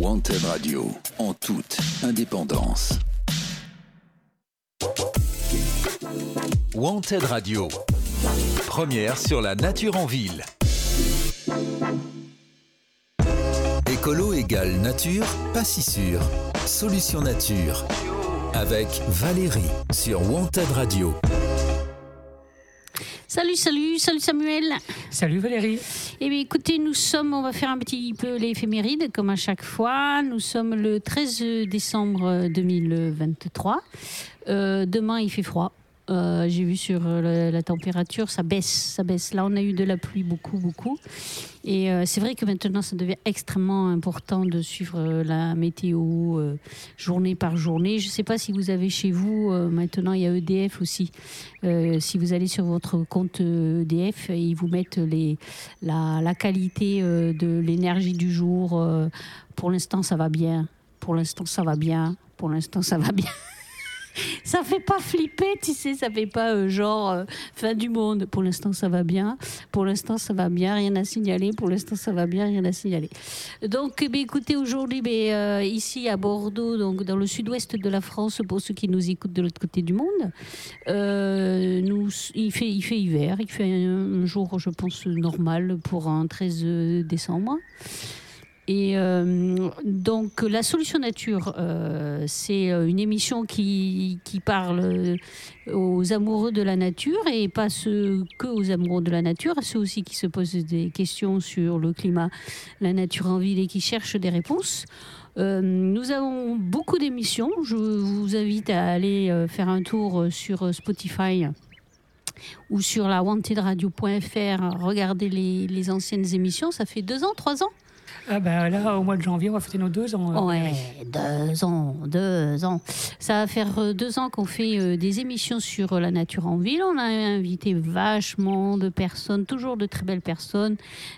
Wanted Radio, en toute indépendance. Wanted Radio, première sur la nature en ville. Écolo égale nature, pas si sûr. Solution nature. Avec Valérie sur Wanted Radio. Salut, salut, salut Samuel. Salut Valérie. Eh bien, écoutez, nous sommes, on va faire un petit peu l'éphéméride, comme à chaque fois. Nous sommes le 13 décembre 2023. Euh, demain, il fait froid. Euh, J'ai vu sur euh, la, température, ça baisse, ça baisse. Là, on a eu de la pluie beaucoup, beaucoup. Et euh, c'est vrai que maintenant, ça devient extrêmement important de suivre la météo journée par journée. Je ne sais pas si vous avez chez vous, maintenant, il y a EDF aussi. Si vous allez sur votre compte EDF, ils vous mettent les, la, qualité de l'énergie du jour. Pour l'instant, ça va bien. Pour l'instant, ça va bien. Pour l'instant, ça va bien. ça fait pas flipper, tu sais, ça fait pas euh, genre euh, fin du monde. Pour l'instant, ça va bien. Pour l'instant, ça va bien, rien à signaler. Pour l'instant, ça va bien, rien à signaler. Donc, bien, écoutez, aujourd'hui, euh, ici à Bordeaux, donc dans le sud-ouest de la France, pour ceux qui nous écoutent de l'autre côté du monde, nous, il, fait, il fait hiver. Il fait un jour, je pense, normal pour un 13 décembre. Et euh, donc la solution nature, euh, c'est euh, une émission qui, parle aux amoureux de la nature et pas ceux que aux amoureux de la nature, ceux aussi qui se posent des questions sur le climat, la nature en ville et qui cherchent des réponses. Nous avons beaucoup d'émissions. Je vous invite à aller faire un tour sur Spotify ou sur la wantedradio.fr, regarder les, les anciennes émissions. Ça fait deux ans, trois ans Ah bah là, au mois de janvier, on va fêter nos deux ans. euh, Ouais, deux ans, deux ans. Ça va faire euh, deux ans qu'on fait euh, des émissions sur la nature en ville. On a invité vachement de personnes, toujours de très belles personnes,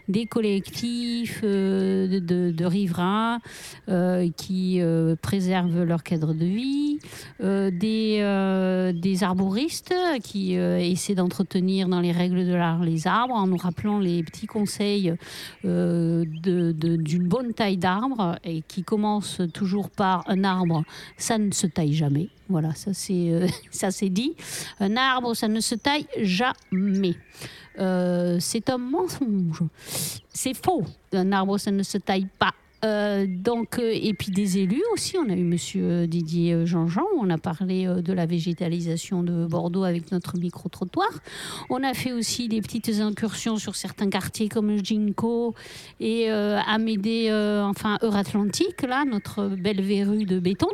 des collectifs euh, de, de- de riverains euh, qui euh, préservent leur cadre de vie, des, des arboristes qui essaient d'entretenir dans les règles de l'art les arbres en nous rappelant les petits conseils de- de- d'une bonne taille d'arbre et qui commence toujours par un arbre, ça ne se taille jamais. Voilà, ça c'est euh, ça c'est dit. Un arbre, ça ne se taille jamais. Euh, c'est un mensonge. C'est faux. Un arbre, ça ne se taille pas. Euh, donc, euh, et puis des élus aussi. On a eu Monsieur euh, Didier Jean-Jean. On a parlé de la végétalisation de Bordeaux avec notre micro-trottoir. On a fait aussi des petites incursions sur certains quartiers comme Ginko et euh, Amédée, enfin Euratlantique, là, notre belle verrue de béton,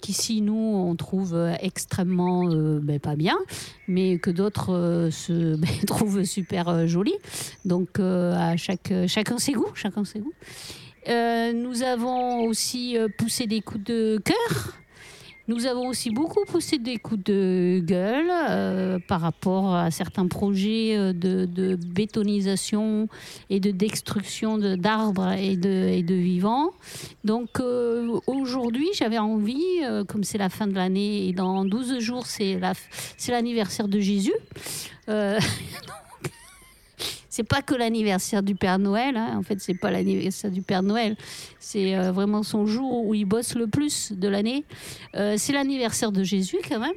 qu'ici nous on trouve extrêmement ben, pas bien, mais que d'autres se ben, trouvent super jolie. Donc à chaque, chacun ses goûts, chacun ses goûts. Euh, nous avons aussi euh, poussé des coups de cœur. Nous avons aussi beaucoup poussé des coups de gueule euh, par rapport à certains projets de, bétonisation et de destruction de- d'arbres et de, vivants. Donc aujourd'hui, j'avais envie, comme c'est la fin de l'année et dans 12 jours, c'est l'anniversaire de Jésus. C'est pas que l'anniversaire du Père Noël. hein. En fait, c'est pas l'anniversaire du Père Noël. C'est euh, vraiment son jour où il bosse le plus de l'année. Euh, c'est l'anniversaire de Jésus quand même.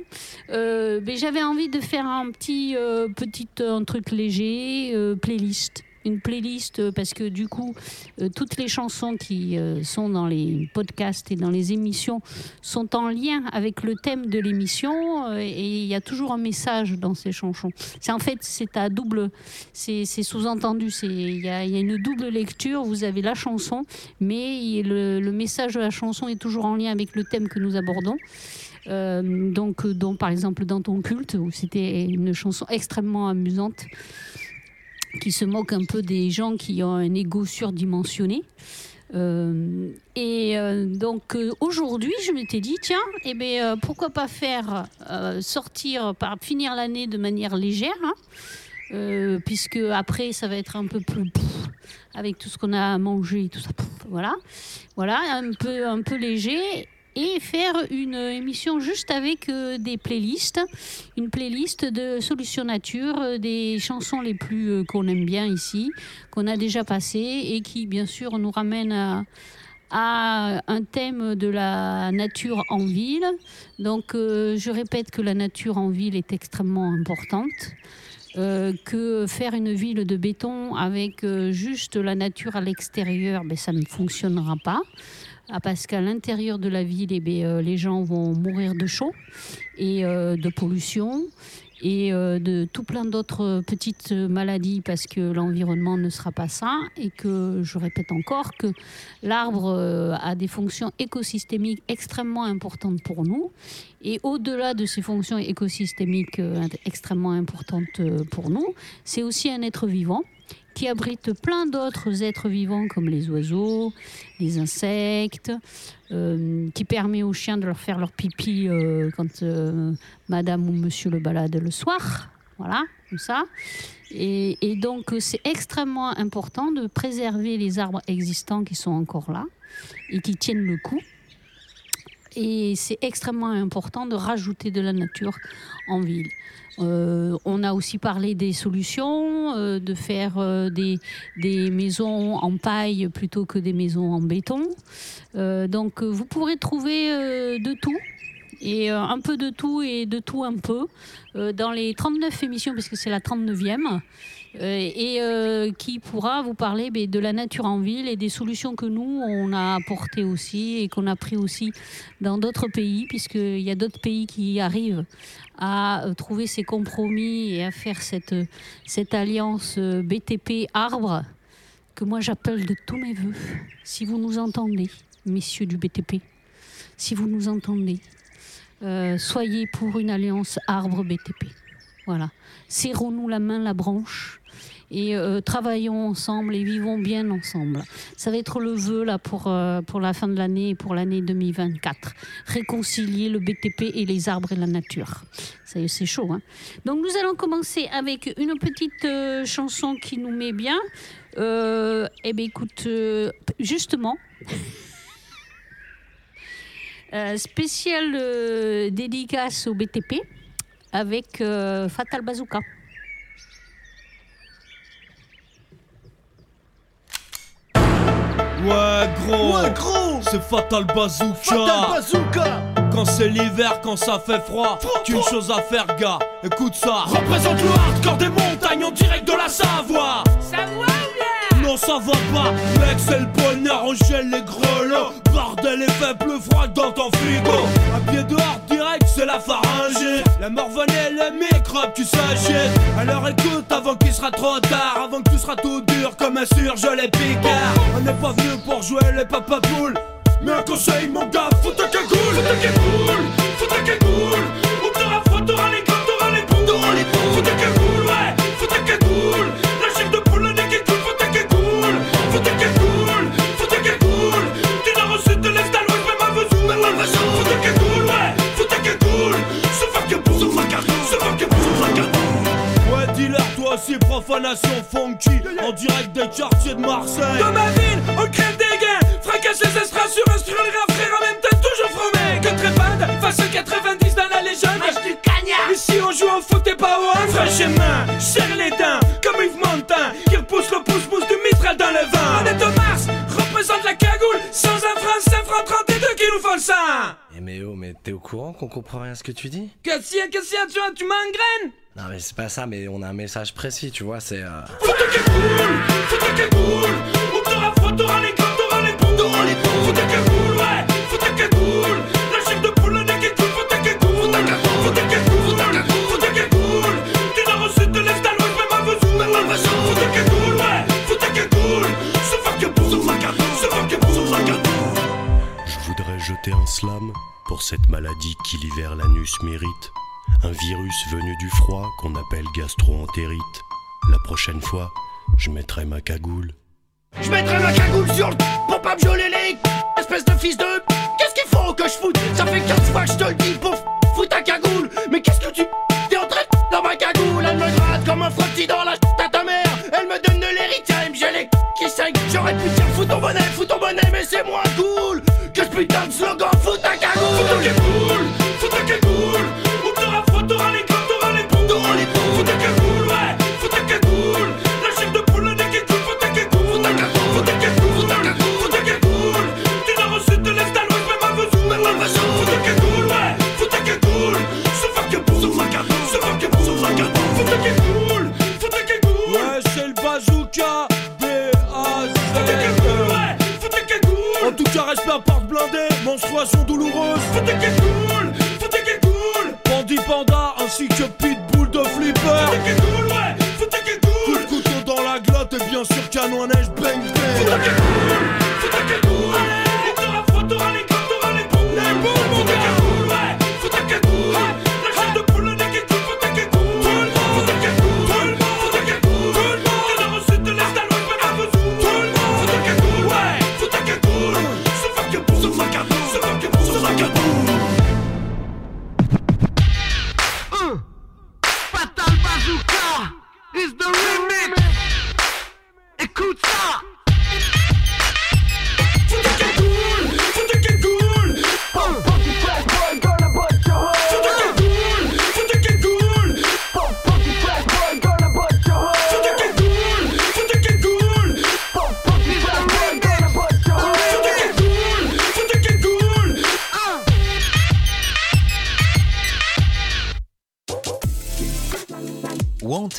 Euh, mais j'avais envie de faire un petit, euh, petit euh, un truc léger, playlist. Une playlist euh, parce que du coup, euh, toutes les chansons qui euh, sont dans les podcasts et dans les émissions sont en lien avec le thème de l'émission et il y a toujours un message dans ces chansons. C'est en fait c'est à double, c'est sous-entendu, il y, a une double lecture. Vous avez la chanson, mais le, message de la chanson est toujours en lien avec le thème que nous abordons. Euh, donc, donc, par exemple, dans ton culte, où c'était une chanson extrêmement amusante qui se moque un peu des gens qui ont un ego surdimensionné. Euh, et euh, donc euh, aujourd'hui, je m'étais dit, tiens, eh ben, pourquoi pas faire sortir, finir l'année de manière légère, hein, puisque après, ça va être un peu plus avec tout ce qu'on a mangé tout ça. voilà, voilà, un peu, un peu léger. Et faire une émission juste avec euh, des playlists, une playlist de Solutions Nature, euh, des chansons les plus euh, qu'on aime bien ici, qu'on a déjà passées et qui, bien sûr, nous ramènent à, un thème de la nature en ville. Donc, je répète que la nature en ville est extrêmement importante. Que faire une ville de béton avec juste la nature à l'extérieur, ben, ça ne fonctionnera pas. Ah, parce qu'à l'intérieur de la ville, eh ben, les gens vont mourir de chaud et de pollution et euh, de tout plein d'autres petites maladies parce que l'environnement ne sera pas sain et que je répète encore que l'arbre euh, a des fonctions écosystémiques extrêmement importantes pour nous et au-delà de ces fonctions écosystémiques euh, extrêmement importantes pour nous, c'est aussi un être vivant qui abrite plein d'autres êtres vivants comme les oiseaux, les insectes, euh, qui permet aux chiens de leur faire leur pipi euh, quand euh, madame ou monsieur le balade le soir. Voilà, comme ça. Et, et donc, c'est extrêmement important de préserver les arbres existants qui sont encore là et qui tiennent le coup. Et c'est extrêmement important de rajouter de la nature en ville. Euh, on a aussi parlé des solutions, euh, de faire euh, des, des, maisons en paille plutôt que des maisons en béton. donc vous pourrez trouver de tout. Et un peu de tout et de tout un peu dans les 39 émissions, puisque c'est la 39e. Euh, et euh, qui pourra vous parler de la nature en ville et des solutions que nous, on a apportées aussi et qu'on a pris aussi dans d'autres pays, puisqu'il y a d'autres pays qui arrivent à euh, trouver ces compromis et à faire cette, cette alliance BTP-arbre que moi j'appelle de tous mes voeux. Si vous nous entendez, messieurs du BTP, si vous nous entendez, soyez pour une alliance arbre-BTP. Voilà. Serrons-nous la main, la branche, et euh, travaillons ensemble et vivons bien ensemble. Ça va être le vœu là pour, euh, la fin de l'année et pour l'année 2024. Réconcilier le BTP et les arbres et la nature. C'est chaud. Hein Donc nous allons commencer avec une petite euh, chanson qui nous met bien. eh bien écoute, justement... spécial dédicace au BTP avec Fatal Bazooka. Ouais gros. Ouais gros. C'est Fatal Bazooka. Fatal Bazooka. Quand c'est l'hiver, quand ça fait froid Qu'une chose à faire gars, écoute ça. Représente le hardcore des montagnes en direct de la Savoie Non ça va pas, mec c'est le bonheur, on gèle les grelots. Bordel et fait plus froid dans ton frigo. Un pied dehors direct c'est la pharyngée La morvonnée, le microbe tu s'agite Alors écoute avant qu'il sera trop tard Avant que tu seras tout dur comme un surgelé picard. On n'est pas venu pour jouer les papapoules mais un conseil mon gars, faut ta cagoule. Faut ta cagoule, faut ta cagoule. Ou t'auras froid, t'auras les gants, t'auras les boules. T'auras les ta courant qu'on comprend rien à ce que tu dis Qu'est-ce qu'il y a, qu'est-ce qu'il y a, tu, tu m'engraines Non mais c'est pas ça, mais on a un message précis, tu vois, c'est... Euh... Faut pour cette maladie qui l'hiver l'anus mérite. Un virus venu du froid qu'on appelle gastro-entérite. La prochaine fois, je mettrai ma cagoule. Je mettrai ma cagoule sur le pour pas me geler les espèce de fils de Qu'est-ce qu'il faut que je foute? Ça fait 15 fois que je te le dis pour foutre ta cagoule Mais qu'est-ce que tu t'es en train de dans ma cagoule? Elle me gratte comme un frottis dans la à ta mère Elle me donne de l'héritage, gèle les qui saignent J'aurais pu dire fous ton bonnet, fous ton bonnet Mais c'est moins cool que ce putain de slogan Fous ta menstruation douloureuse. Faut qu'elle cool, faut qu'elle cool. Bandit panda ainsi que pitbull de flipper. Faut qu'elle cool, ouais, faut qu'elle cool. Coup de couteau dans la glotte et bien sûr canon à neige bang bang. Faut qu'elle cool,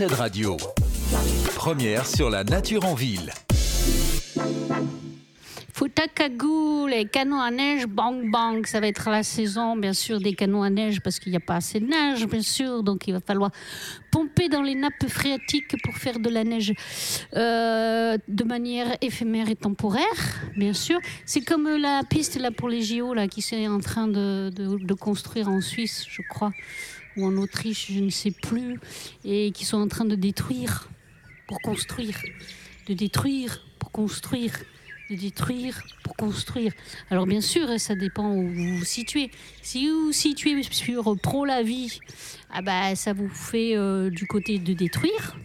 Wanted Radio. Première sur la nature en ville. Futakagoul et canons à neige, bang bang, ça va être la saison bien sûr des canons à neige parce qu'il n'y a pas assez de neige bien sûr, donc il va falloir pomper dans les nappes phréatiques pour faire de la neige euh, de manière éphémère et temporaire, bien sûr. C'est comme la piste là pour les JO là qui est en train de construire en Suisse, je crois, ou en Autriche, je ne sais plus, et qui sont en train de détruire pour construire, de détruire pour construire de détruire pour construire. Alors bien sûr, ça dépend où vous vous situez. Si vous vous situez sur pro la vie, ah bah, ça vous fait euh, du côté de détruire.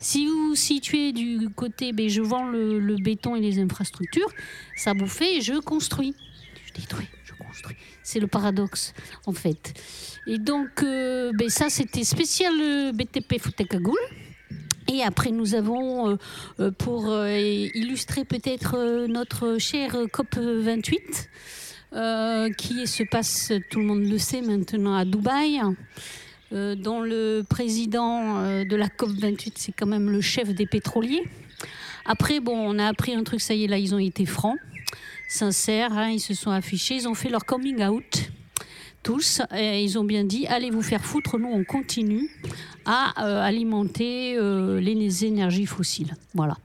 Si vous vous situez du côté ben, je vends le béton et les infrastructures, ça vous fait je construis. Je je construis. C'est le paradoxe en fait. Et donc euh, ben, ça c'était spécial euh, BTP Futekagoul. Et après, nous avons, euh, pour illustrer peut-être notre cher COP28, euh, qui se passe, tout le monde le sait maintenant, à Dubaï, dont le président de la COP28, c'est quand même le chef des pétroliers. Après, bon, on a appris un truc, ça y est, là, ils ont été francs, sincères, hein, ils se sont affichés, ils ont fait leur coming out tous, et ils ont bien dit allez vous faire foutre, nous on continue à euh, alimenter euh, les énergies fossiles. Voilà.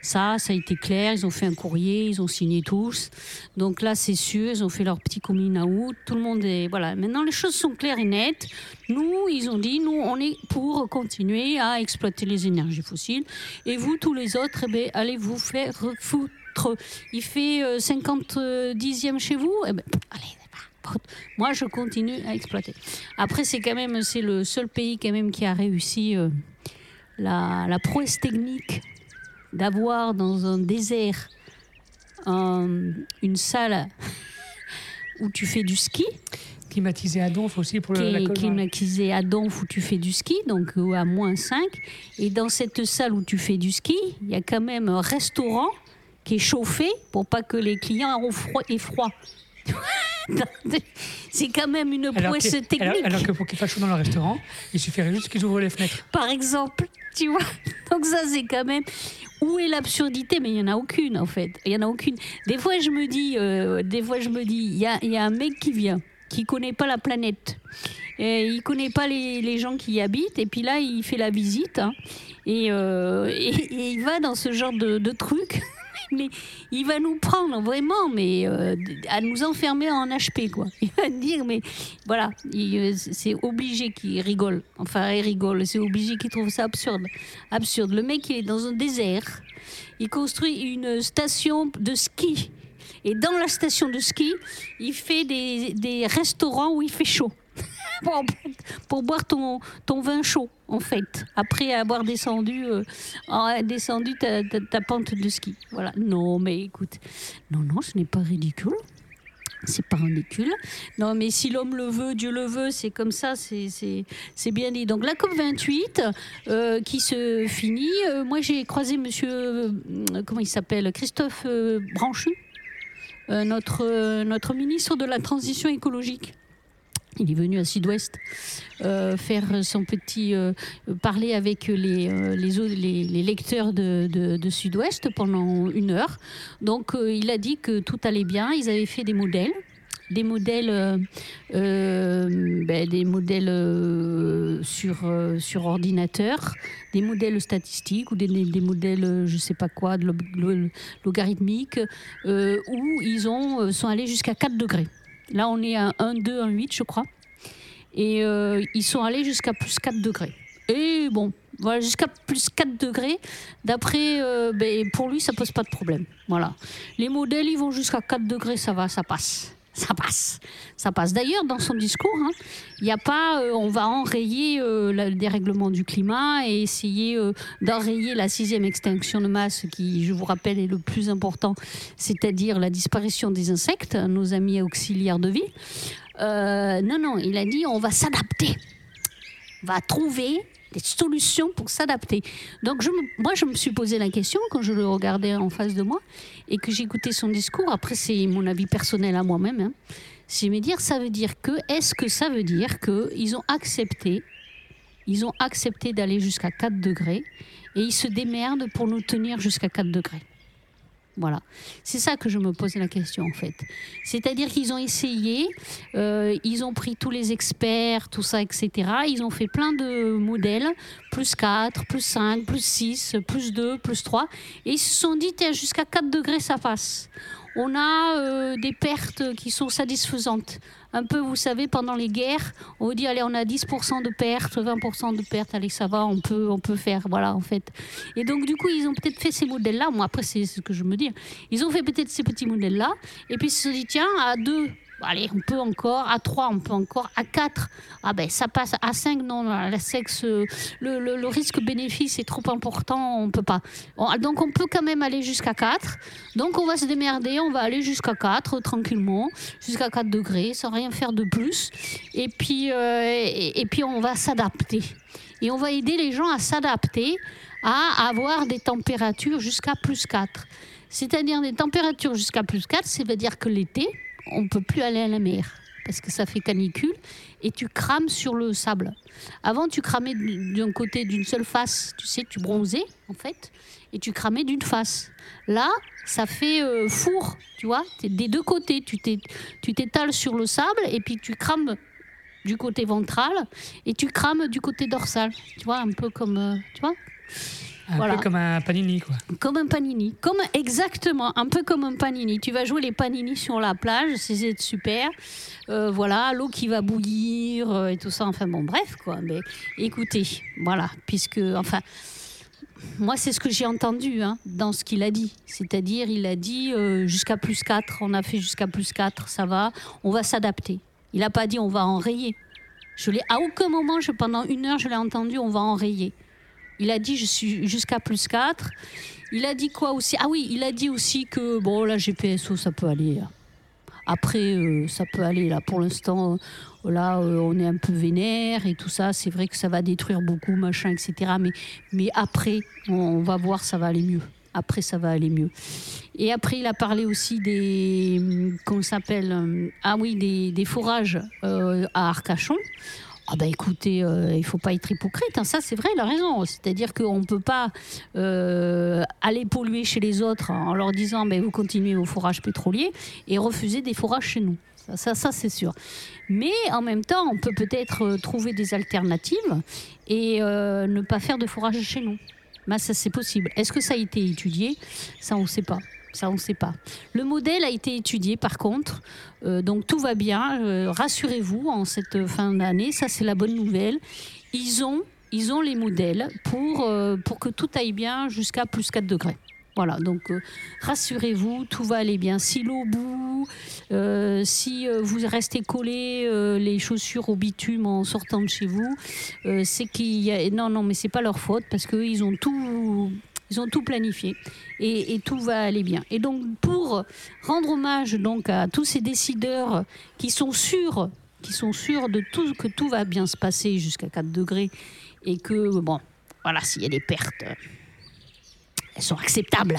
Ça, ça a été clair, ils ont fait un courrier, ils ont signé tous. Donc là, c'est sûr, ils ont fait leur petit coming out, tout le monde est... Voilà, maintenant les choses sont claires et nettes. Nous, ils ont dit, nous, on est pour continuer à exploiter les énergies fossiles. Et vous, tous les autres, eh ben, allez vous faire foutre. Il fait euh, 50 euh, dixièmes chez vous eh ben, Allez, moi, je continue à exploiter. Après, c'est quand même c'est le seul pays quand même qui a réussi euh, la, la prouesse technique d'avoir dans un désert une salle où tu fais du ski, Climatisé à Donf aussi pour le, la est colle. climatisée à Donf où tu fais du ski, donc euh, à moins 5. Et dans cette salle où tu fais du ski, il y a quand même un restaurant qui est chauffé pour pas que les clients aient froid. C'est quand même une prouesse que, technique. alors, alors que pour qu'il fasse chaud dans le restaurant, il suffirait juste qu'ils ouvrent les fenêtres. par exemple. Tu vois Donc ça, c'est quand même... Où est l'absurdité? Mais il n'y en a aucune, en fait. Il y en a aucune. Des fois, je me dis, euh, des fois, je me dis, il y a, il y a un mec qui vient, qui connaît pas la planète. Et il connaît pas les, les gens qui y habitent. Et puis là, il fait la visite. hein. et, euh, et, et il va dans ce genre de, de truc. Mais il va nous prendre vraiment, mais euh, à nous enfermer en HP, quoi. Il va dire, mais voilà, il, euh, c'est obligé qu'il rigole. Enfin, il rigole, c'est obligé qu'il trouve ça absurde. Absurde. Le mec, il est dans un désert. Il construit une station de ski. Et dans la station de ski, il fait des, des restaurants où il fait chaud. Pour, boire ton, vin chaud, en fait, après avoir descendu, euh, ta, pente de ski. Voilà. Non, mais écoute, non, non, ce n'est pas ridicule. C'est pas ridicule. Non, mais si l'homme le veut, Dieu le veut, c'est comme ça, c'est- bien dit. Donc la COP28 euh, qui se finit. euh, moi, j'ai croisé monsieur, comment il s'appelle Christophe Branchu, notre ministre de la Transition écologique. Il est venu à Sud-Ouest euh, faire son petit euh, parler avec les, euh, les, lecteurs de, Sud-Ouest pendant une heure. Donc il a dit que tout allait bien. Ils avaient fait des modèles. des modèles, ben, des modèles sur, sur ordinateur, des modèles statistiques ou des, modèles, je sais pas quoi, de où ils ont, sont allés jusqu'à 4 degrés. Là, on est à 1, 2, 1, 8, je crois. Et euh, ils sont allés jusqu'à plus 4 degrés. Et bon, voilà, jusqu'à plus 4 degrés. D'après, euh, ben, pour lui, ça pose pas de problème. Voilà. Les modèles, ils vont jusqu'à 4 degrés, ça va, ça passe. Ça passe, ça passe. D'ailleurs, dans son discours, hein, il n'y a pas, euh, on va enrayer euh, le dérèglement du climat et essayer euh, d'enrayer la sixième extinction de masse, qui, je vous rappelle, est le plus important, c'est-à-dire la disparition des insectes, nos amis auxiliaires de vie. Euh, non, non, il a dit, on va s'adapter, on va trouver des solutions pour s'adapter. Donc, je moi, je me suis posé la question quand je le regardais en face de moi et que j'écoutais son discours. Après, c'est mon avis personnel à moi-même. Hein. C'est me dire, ça veut dire que, est-ce que ça veut dire qu'ils ont accepté, ils ont accepté d'aller jusqu'à 4 degrés et ils se démerdent pour nous tenir jusqu'à 4 degrés? Voilà, c'est ça que je me pose la question en fait. C'est-à-dire qu'ils ont essayé, euh, ils ont pris tous les experts, tout ça, etc. Ils ont fait plein de modèles, plus 4, plus 5, plus 6, plus 2, plus 3. Et ils se sont dit, jusqu'à 4 degrés, ça passe. On a euh, des pertes qui sont satisfaisantes. Un peu, vous savez, pendant les guerres, on vous dit, allez, on a 10% de pertes, 20% de pertes, allez, ça va, on peut, on peut faire, voilà, en fait. Et donc, du coup, ils ont peut-être fait ces modèles-là. Moi, après, c'est ce que je me dis. Ils ont fait peut-être ces petits modèles-là. Et puis, ils se sont dit, tiens, à 2, allez, on peut encore. À 3, on peut encore. À 4, ah ben, ça passe. À 5, non, la sexe, le, risque-bénéfice est trop important, on peut pas. On- donc, on peut quand même aller jusqu'à 4. Donc, on va se démerder, on va aller jusqu'à 4, tranquillement, jusqu'à 4 degrés, sans rien faire de plus. Et puis, euh, puis on va s'adapter. Et on va aider les gens à s'adapter à avoir des températures jusqu'à plus 4. C'est-à-dire des températures jusqu'à plus 4, ça veut dire que l'été, on ne peut plus aller à la mer parce que ça fait canicule et tu crames sur le sable. Avant, tu cramais d'un côté d'une seule face, tu sais, tu bronzais en fait, et tu cramais d'une face. Là, ça fait euh, four, tu vois, des deux côtés. Tu t'é- tu t'étales sur le sable et puis tu crames du côté ventral et tu crames du côté dorsal. Tu vois, un peu comme, euh, tu vois, Un Voilà. peu comme un panini, quoi. comme un panini, comme exactement, un peu comme un panini. Tu vas jouer les panini sur la plage, c'est super. Euh, voilà, l'eau qui va bouillir euh, et tout ça. Enfin bon, bref quoi. Mais écoutez, voilà, puisque enfin. Moi, c'est ce que j'ai entendu hein, dans ce qu'il a dit. C'est-à-dire, il a dit euh, jusqu'à plus 4, on a fait jusqu'à plus 4, ça va, on va s'adapter. Il n'a pas dit on va enrayer. Je l'ai, à aucun moment, je, pendant une heure, je l'ai entendu, on va enrayer. Il a dit je suis jusqu'à plus 4. Il a dit quoi aussi? Ah oui, il a dit aussi que bon, la GPSO, ça peut aller. hein. Après, euh, ça peut aller là. Pour l'instant, euh, là, euh, on est un peu vénère et tout ça. C'est vrai que ça va détruire beaucoup, machin, etc. Mais, mais après, on, va voir, ça va aller mieux. Après, ça va aller mieux. Et après, il a parlé aussi des. hum, Qu'on s'appelle hum, Ah oui, des, des forages à Arcachon. Ah bah écoutez, euh, il faut pas être hypocrite, hein. ça c'est vrai, il a raison. C'est-à-dire qu'on ne peut pas euh, aller polluer chez les autres en leur disant vous continuez vos forages pétroliers et refuser des forages chez nous. Ça, ça, ça, c'est sûr. Mais en même temps, on peut peut-être euh, trouver des alternatives et euh, ne pas faire de forage chez nous. Ben, ça c'est possible. Est-ce que ça a été étudié? Ça on ne sait pas. Ça, on ne sait pas. Le modèle a été étudié, par contre, euh, donc tout va bien. Euh, Rassurez-vous, en cette fin d'année, ça c'est la bonne nouvelle. Ils ont, ils ont les modèles pour, euh, pour que tout aille bien jusqu'à plus 4 degrés. Voilà, donc rassurez-vous, tout va aller bien. Si l'eau bout, si vous restez collé les chaussures au bitume en sortant de chez vous, c'est qu'il y a... Non, non, mais c'est pas leur faute parce qu'eux, ils ont tout... Ils ont tout planifié et, tout va aller bien. Et donc, pour rendre hommage donc à tous ces décideurs qui sont sûrs, qui sont sûrs de tout que tout va bien se passer jusqu'à 4 degrés et que bon, voilà, s'il y a des pertes, elles sont acceptables.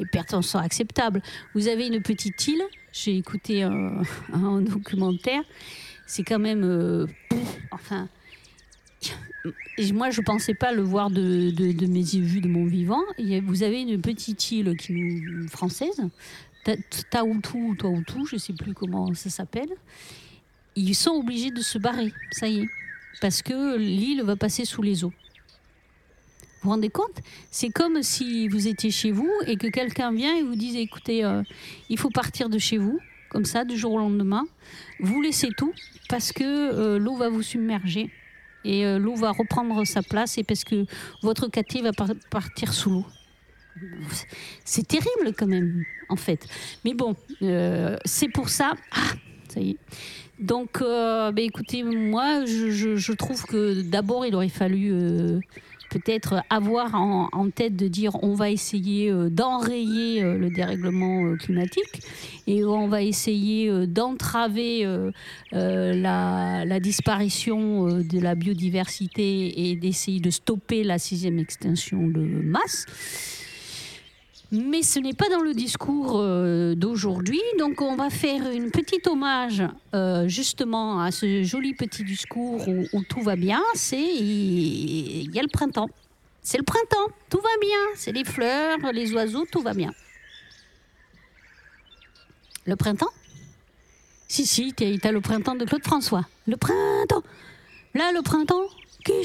Les pertes sont acceptables. Vous avez une petite île. J'ai écouté un, documentaire. C'est quand même, euh, enfin. Moi, je pensais pas le voir de, mes yeux de mon vivant. Vous avez une petite île qui nous, française, Taoutou, Taoutou, je ne sais plus comment ça s'appelle, ils sont obligés de se barrer, ça y est, parce que l'île va passer sous les eaux. Vous vous rendez compte? C'est comme si vous étiez chez vous et que quelqu'un vient et vous dit écoutez, euh, il faut partir de chez vous, comme ça, du jour au lendemain. Vous laissez tout parce que euh, l'eau va vous submerger et euh, l'eau va reprendre sa place et parce que votre quartier va partir sous l'eau. C'est terrible quand même, en fait. Mais bon, euh, c'est pour ça. Ah, ça y est. Donc, bah, écoutez, moi, je, trouve que d'abord, il aurait fallu peut-être avoir en, tête de dire on va essayer euh, d'enrayer euh, le dérèglement euh, climatique et on va essayer d'entraver la, la, disparition de la biodiversité et d'essayer de stopper la sixième extinction de masse. Mais ce n'est pas dans le discours euh, d'aujourd'hui, donc on va faire une petite hommage euh, justement à ce joli petit discours où, tout va bien. C'est il y a le printemps. C'est le printemps, tout va bien. C'est les fleurs, les oiseaux, tout va bien. Le printemps? Si, si, t'as le printemps de Claude François. Le printemps Là, le printemps qui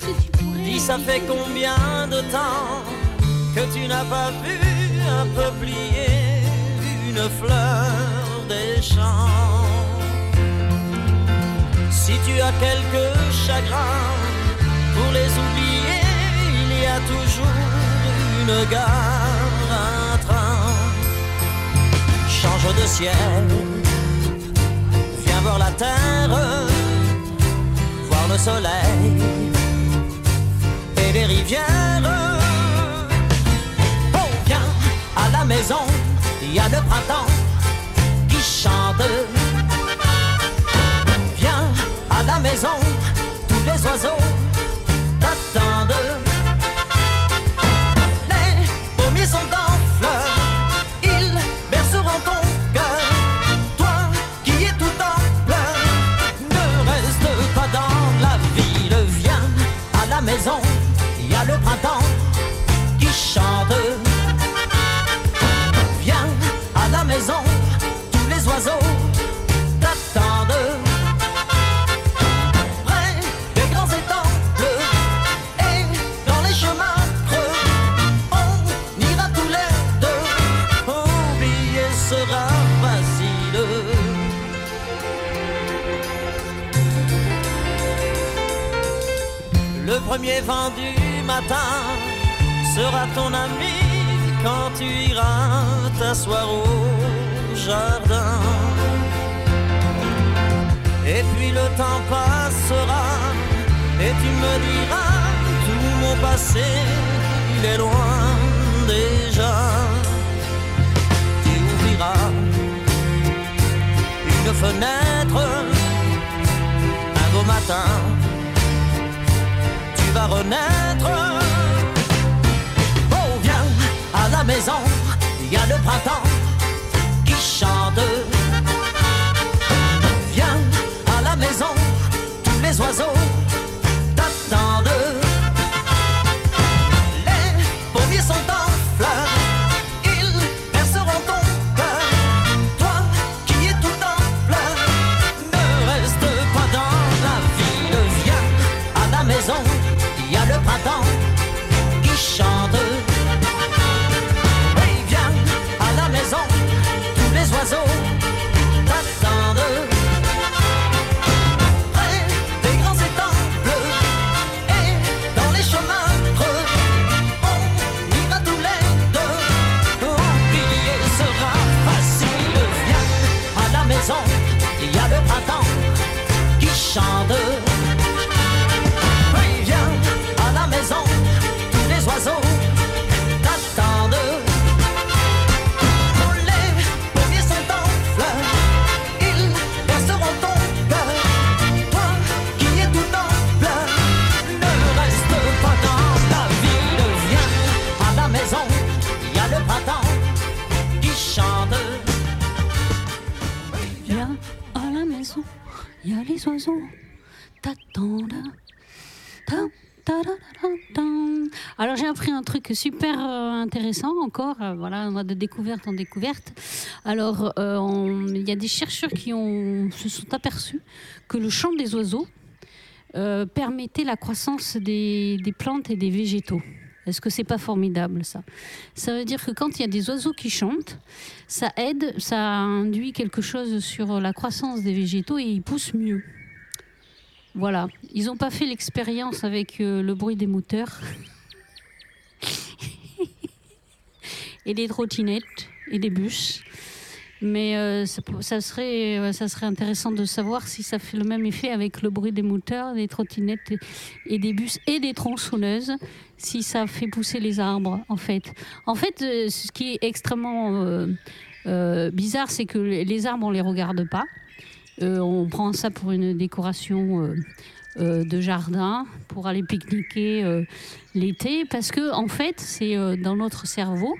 chante. Dis, ça fait combien de temps que tu n'as pas vu un peuplier, une fleur des champs? Si tu as quelques chagrins pour les oublier, il y a toujours une gare, un train. Change de ciel, viens voir la terre, voir le soleil les rivières. Oh, viens à la maison, il y a le printemps Premier vendu matin sera ton ami quand tu iras t'asseoir au jardin. Et puis le temps passera et tu me diras tout mon passé, il est loin déjà. Tu ouvriras une fenêtre un beau matin va renaître. Oh, viens à la maison, il y a le printemps qui chante. Viens à la maison, tous les oiseaux euh, intéressant encore, euh, voilà, on va de découverte en découverte. Alors euh, il y a des chercheurs qui ont, se sont aperçus que le chant des oiseaux permettait la croissance des, plantes et des végétaux. Est-ce que c'est pas formidable ça? Ça veut dire que quand il y a des oiseaux qui chantent, ça aide, ça induit quelque chose sur la croissance des végétaux et ils poussent mieux. Voilà. Ils n'ont pas fait l'expérience avec le bruit des moteurs et des trottinettes et des bus. Mais euh, ça, serait, euh, ça serait intéressant de savoir si ça fait le même effet avec le bruit des moteurs, des trottinettes et- des bus et des tronçonneuses, si ça fait pousser les arbres, en fait. En fait, euh, ce qui est extrêmement bizarre, c'est que les arbres, on les regarde pas. On prend ça pour une décoration euh, de jardin, pour aller pique-niquer euh, l'été, parce que en fait, c'est euh, dans notre cerveau,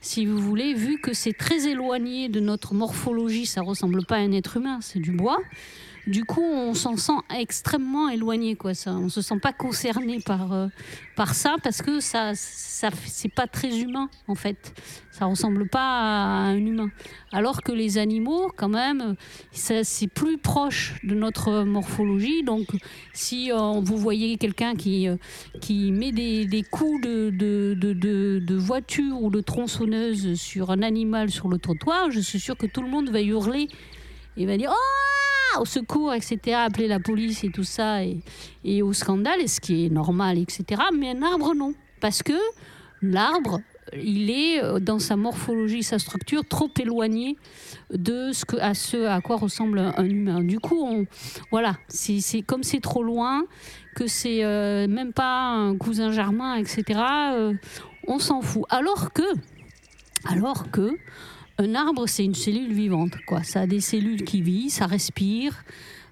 si vous voulez, vu que c'est très éloigné de notre morphologie, ça ressemble pas à un être humain, c'est du bois. Du coup, on s'en sent extrêmement éloigné, quoi. Ça, on se sent pas concerné par euh, par ça parce que ça, ça, c'est pas très humain en fait. Ça ressemble pas à un humain. Alors que les animaux, quand même, c'est plus proche de notre morphologie. Donc, si euh, vous voyez quelqu'un qui, euh, qui met des, coups de, de, de, de- de voiture ou de tronçonneuse sur un animal sur le trottoir, je suis sûre que tout le monde va hurler et va dire Oh, au secours, etc., appeler la police et tout ça, et, et au scandale, et ce qui est normal, etc. Mais un arbre, non. Parce que l'arbre, il est euh, dans sa morphologie, sa structure, trop éloigné de ce que, à ce à quoi ressemble un humain. Du coup, on, voilà, c'est comme c'est trop loin, que c'est euh, même pas un cousin germain, etc., euh, on s'en fout. Alors que, alors que, un arbre, c'est une cellule vivante. Quoi. Ça a des cellules qui vivent, ça respire.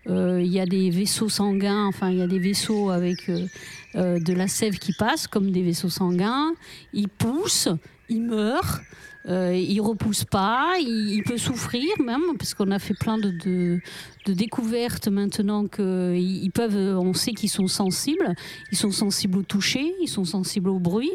Euh, Il y a des vaisseaux sanguins, enfin, il y a des vaisseaux avec euh, euh, de la sève qui passe, comme des vaisseaux sanguins. Il pousse, il meurt, euh, il repousse pas, il, il peut souffrir même, parce qu'on a fait plein de- de découvertes maintenant qu'ils ils peuvent, on sait qu'ils sont sensibles. Ils sont sensibles au toucher, ils sont sensibles au bruit,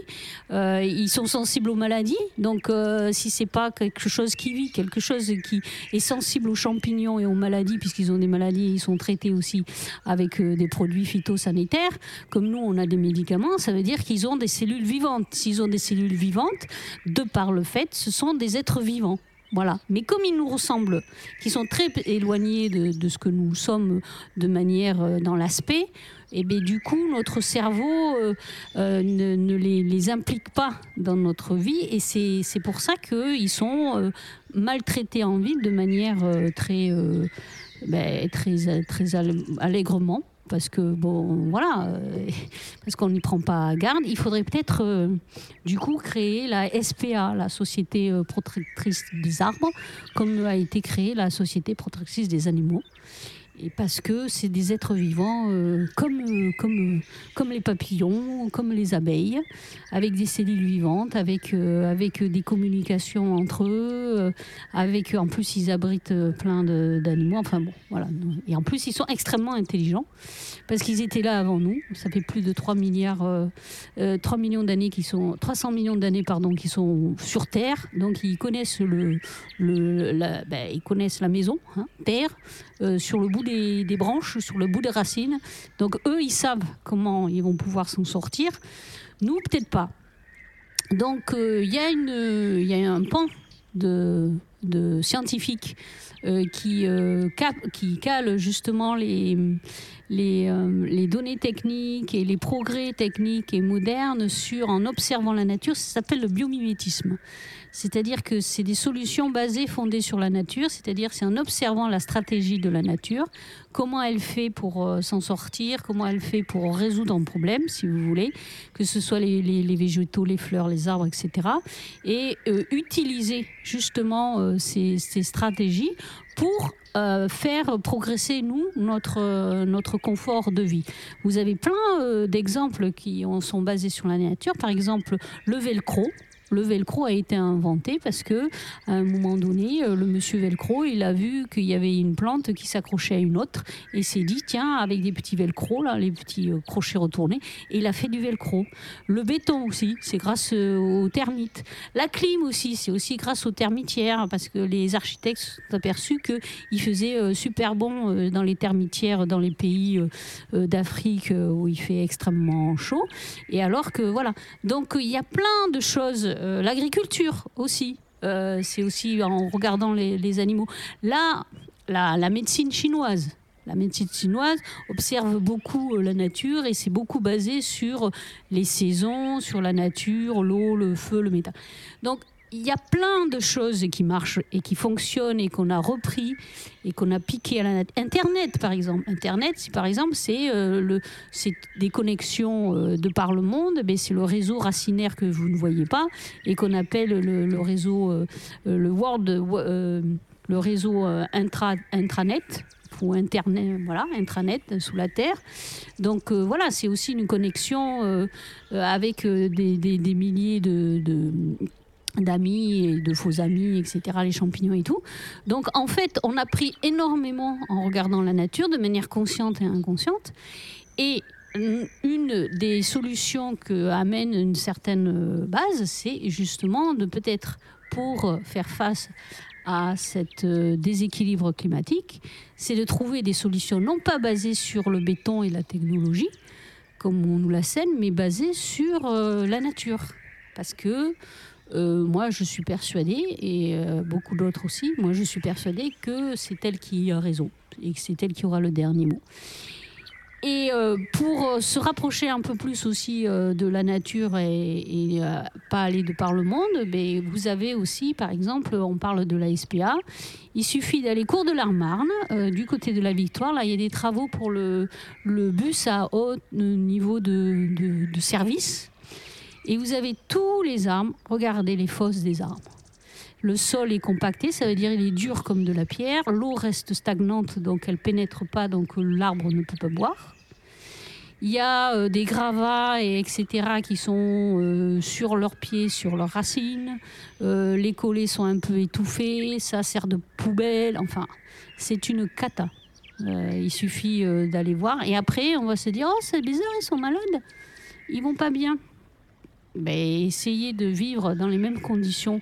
euh, ils sont sensibles aux maladies. Donc, euh, si c'est pas quelque chose qui vit, quelque chose qui est sensible aux champignons et aux maladies, puisqu'ils ont des maladies, ils sont traités aussi avec euh, des produits phytosanitaires. Comme nous, on a des médicaments, ça veut dire qu'ils ont des cellules vivantes. S'ils ont des cellules vivantes, de par le fait, ce sont des êtres vivants. Voilà. Mais comme ils nous ressemblent, qui sont très éloignés de, de ce que nous sommes de manière euh, dans l'aspect, et bien du coup, notre cerveau euh, euh, ne, les, implique pas dans notre vie. Et c'est pour ça qu'ils sont euh, maltraités en ville de manière euh, très, euh, ben, très, très allè- allègrement. Parce que, bon, voilà, euh, parce qu'on n'y prend pas garde. Il faudrait peut-être, euh, du coup, créer la SPA, la Société euh, Protectrice des Arbres, comme a été créée la Société Protectrice des Animaux. Et parce que c'est des êtres vivants euh, comme, euh, comme, euh, comme les papillons, comme les abeilles, avec des cellules vivantes, avec, avec des communications entre eux, avec en plus ils abritent plein d'animaux. Enfin bon, voilà. Et en plus ils sont extrêmement intelligents parce qu'ils étaient là avant nous. Ça fait plus de 3 milliards, euh, euh, 3 millions d'années qui sont 300 millions d'années pardon qui sont sur Terre. Donc ils connaissent le, le la, ben, ils connaissent la maison hein, Terre euh, sur le bout des, branches, sur le bout des racines. Donc eux ils savent comment ils vont pouvoir s'en sortir. Nous peut-être pas. Donc euh, il y a un pan de scientifiques euh, qui, euh, cap- qui calent justement les, les données techniques et les progrès techniques et modernes sur en observant la nature, ça s'appelle le biomimétisme. C'est-à-dire que c'est des solutions basées, fondées sur la nature, c'est-à-dire c'est en observant la stratégie de la nature, comment elle fait pour euh, s'en sortir, comment elle fait pour résoudre un problème, si vous voulez, que ce soit les, les- végétaux, les fleurs, les arbres, etc. Et euh, utiliser justement euh, ces, ces stratégies pour faire progresser, nous, notre, notre confort de vie. Vous avez plein d'exemples qui sont basés sur la nature. Par exemple, le velcro. Le velcro a été inventé parce que à un moment donné, euh, le monsieur velcro, il a vu qu'il y avait une plante qui s'accrochait à une autre et s'est dit tiens avec des petits velcro les petits euh, crochets retournés, et il a fait du velcro. Le béton aussi, c'est grâce euh, aux termites. La clim aussi, c'est aussi grâce aux termitières parce que les architectes se sont aperçus que il faisait super bon dans les termitières dans les pays d'Afrique où il fait extrêmement chaud. Et alors que voilà, donc il y a plein de choses. Euh, L'agriculture aussi, Euh, c'est aussi en regardant les, animaux. Là, la, la médecine chinoise. La médecine chinoise observe beaucoup euh, la nature et c'est beaucoup basé sur les saisons, sur la nature, l'eau, le feu, le métal. Donc il y a plein de choses qui marchent et qui fonctionnent et qu'on a repris et qu'on a piqué à la. Internet, par exemple. Internet, par exemple, c'est euh, des connexions euh, de par le monde, ben, c'est le réseau racinaire que vous ne voyez pas et qu'on appelle le, réseau, le le réseau euh, intra, intranet ou internet, voilà, intranet sous la terre. Donc voilà, c'est aussi une connexion avec des, des- des milliers de, de- d'amis et de faux amis, etc., les champignons et tout. Donc en fait, on a pris énormément en regardant la nature de manière consciente et inconsciente. Et une des solutions que amène une certaine euh, base, c'est justement de peut-être pour faire face à cet euh, déséquilibre climatique, c'est de trouver des solutions non pas basées sur le béton et la technologie, comme on nous la scène, mais basées sur euh, la nature. Parce que euh, moi, je suis persuadée, et euh, beaucoup d'autres aussi, moi, je suis persuadée que c'est elle qui a raison et que c'est elle qui aura le dernier mot. Et euh, pour se rapprocher un peu plus aussi de la nature et, et, pas aller de par le monde, ben, vous avez aussi, par exemple, on parle de la SPA. Il suffit d'aller cours de l'Armarne, du côté de la Victoire. Là, il y a des travaux pour le, bus à haut niveau de service. Et vous avez tous les arbres. Regardez les fosses des arbres. Le sol est compacté, ça veut dire il est dur comme de la pierre. L'eau reste stagnante, donc elle pénètre pas, donc l'arbre ne peut pas boire. Il y a euh, des gravats et etc. qui sont euh, sur leurs pieds, sur leurs racines. Euh, les collets sont un peu étouffés, ça sert de poubelle. Enfin, c'est une cata. Il suffit d'aller voir. Et après, on va se dire, oh c'est bizarre, ils sont malades. Ils vont pas bien. Ben, essayez de vivre dans les mêmes conditions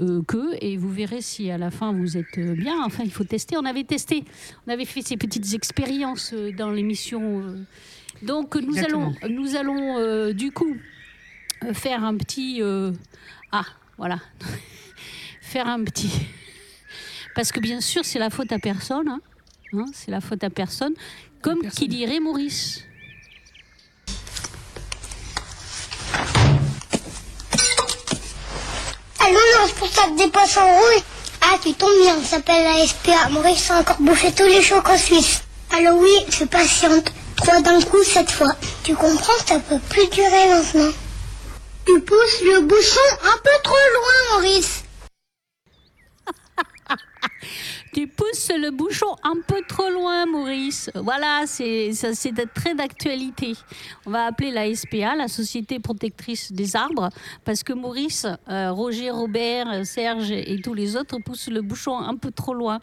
euh, qu'eux et vous verrez si à la fin vous êtes euh, bien. Enfin, il faut tester. On avait testé, on avait fait ces petites expériences euh, dans l'émission. Donc nous Exactement. allons, nous allons euh, du coup faire un petit euh, ah voilà faire un petit parce que bien sûr c'est la faute à personne. hein. Hein, c'est la faute à personne. Comme qui dirait Maurice. Allô, le responsable des poissons rouges Ah, tu tombes bien, ça s'appelle la SPA. Maurice a encore bouffé tous les chocs en Suisse. Alors oui, je patiente. Trois d'un coup cette fois. Tu comprends, ça peut plus durer maintenant. Tu pousses le bouchon un peu trop loin, Maurice. Tu pousses le bouchon un peu trop loin, Maurice. Voilà, c'est très d'actualité. On va appeler la SPA, la Société protectrice des arbres, parce que Maurice, euh, Roger, Robert, Serge et tous les autres poussent le bouchon un peu trop loin.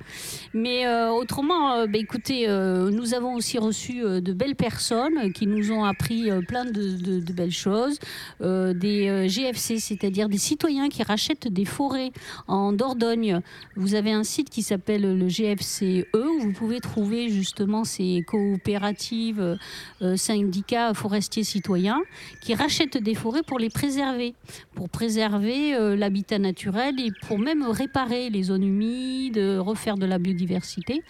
Mais euh, autrement, euh, bah, écoutez, nous avons aussi reçu de belles personnes qui nous ont appris plein de, de- belles choses. Des GFC, c'est-à-dire des citoyens qui rachètent des forêts en Dordogne. Vous avez un site qui s'appelle le GFCE où vous pouvez trouver justement ces coopératives, euh, syndicats forestiers citoyens qui rachètent des forêts pour les préserver, pour préserver euh, l'habitat naturel et pour même réparer les zones humides, euh, refaire de la biodiversité.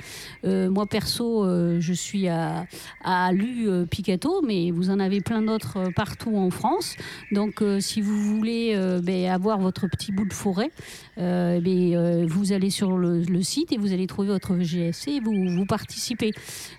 Euh, moi perso, euh, je suis à, à Lu euh, Picato, mais vous en avez plein d'autres euh, partout en France. Donc euh, si vous voulez euh, ben, avoir votre petit bout de forêt, euh, ben, euh, vous allez sur le, le site et vous allez trouver votre et vous, vous participez.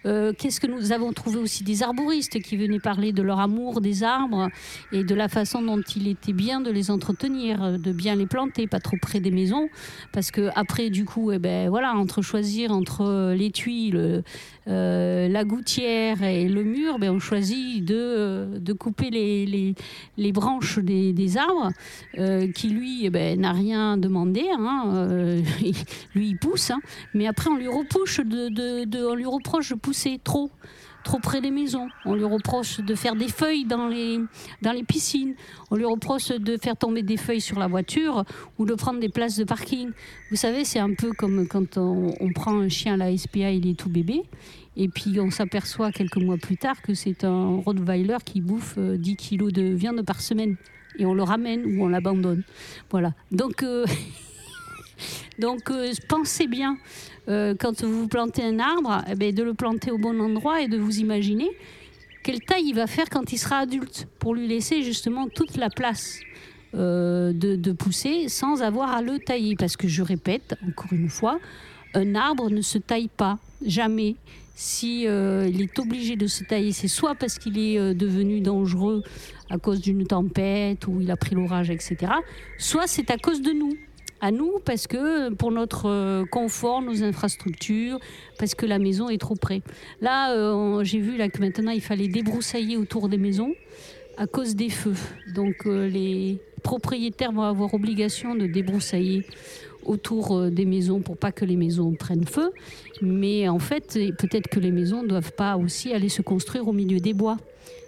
Euh, Qu'est-ce que nous avons trouvé aussi des arboristes qui venaient parler de leur amour des arbres et de la façon dont il était bien de les entretenir, de bien les planter, pas trop près des maisons, parce que après du coup, eh ben voilà, entre choisir entre l'étui, le, euh, la gouttière et le mur, ben on choisit de, de couper les, les, branches des, des arbres, euh, qui lui eh ben, n'a rien demandé, hein, euh, lui il pousse, hein, mais après on lui reproche de, de, de- on lui reproche de pousser trop trop près des maisons. On lui reproche de faire des feuilles dans les, piscines. On lui reproche de faire tomber des feuilles sur la voiture ou de prendre des places de parking. Vous savez, c'est un peu comme quand on, prend un chien à la SPA, il est tout bébé. Et puis on s'aperçoit quelques mois plus tard que c'est un Rottweiler qui bouffe euh, 10 kilos de viande par semaine. Et on le ramène ou on l'abandonne. Voilà. Donc, euh, donc euh, pensez bien, euh, quand vous plantez un arbre, eh ben, de le planter au bon endroit et de vous imaginer quelle taille il va faire quand il sera adulte, pour lui laisser justement toute la place euh, de, pousser sans avoir à le tailler. Parce que je répète encore une fois, un arbre ne se taille pas, jamais. Si il est obligé de se tailler, c'est soit parce qu'il est devenu dangereux à cause d'une tempête ou il a pris l'orage, etc. Soit c'est à cause de nous à nous parce que pour notre euh, confort, nos infrastructures, parce que la maison est trop près. Là, euh, j'ai vu que maintenant il fallait débroussailler autour des maisons à cause des feux. Donc euh, les propriétaires vont avoir obligation de débroussailler autour des maisons pour pas que les maisons prennent feu. Mais en fait, peut-être que les maisons ne doivent pas aussi aller se construire au milieu des bois.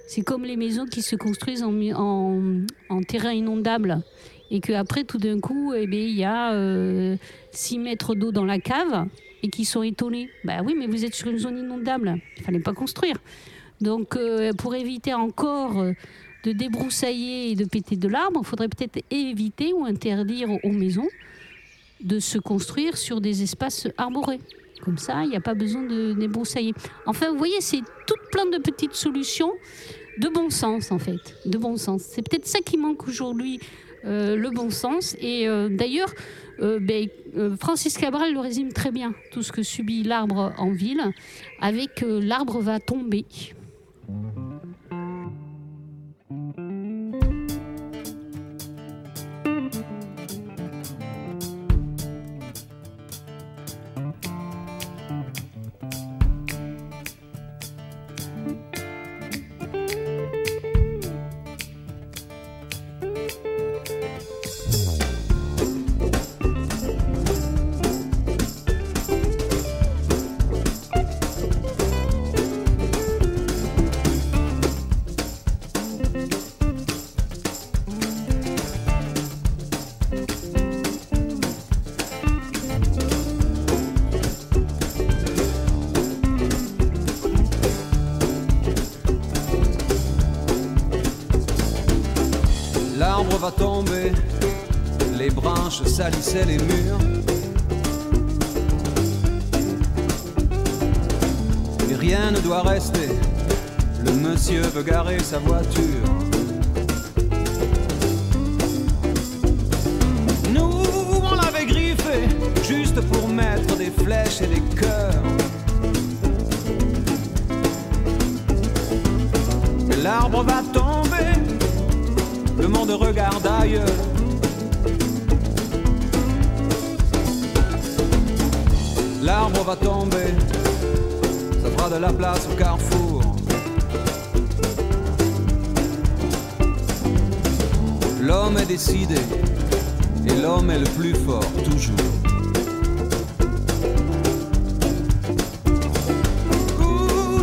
C'est comme les maisons qui se construisent en terrain inondable et qu'après, tout d'un coup, eh bien, il y a 6 mètres d'eau dans la cave et qui sont étonnés. Bah oui, mais vous êtes sur une zone inondable. Il fallait pas construire. Donc, euh, pour éviter encore euh, de débroussailler et de péter de l'arbre, il faudrait peut-être éviter ou interdire aux maisons de se construire sur des espaces arborés. Comme ça, il n'y a pas besoin de débroussailler. Enfin, vous voyez, c'est toute plein de petites solutions de bon sens, en fait. De bon sens. C'est peut-être ça qui manque aujourd'hui, euh, le bon sens. Et euh, d'ailleurs, euh, ben, euh, Francis Cabral le résume très bien, tout ce que subit l'arbre en ville, avec euh, l'arbre va tomber. Salissaient les murs. Et rien ne doit rester, le monsieur veut garer sa voiture. L'homme est décidé, et l'homme est le plus fort toujours.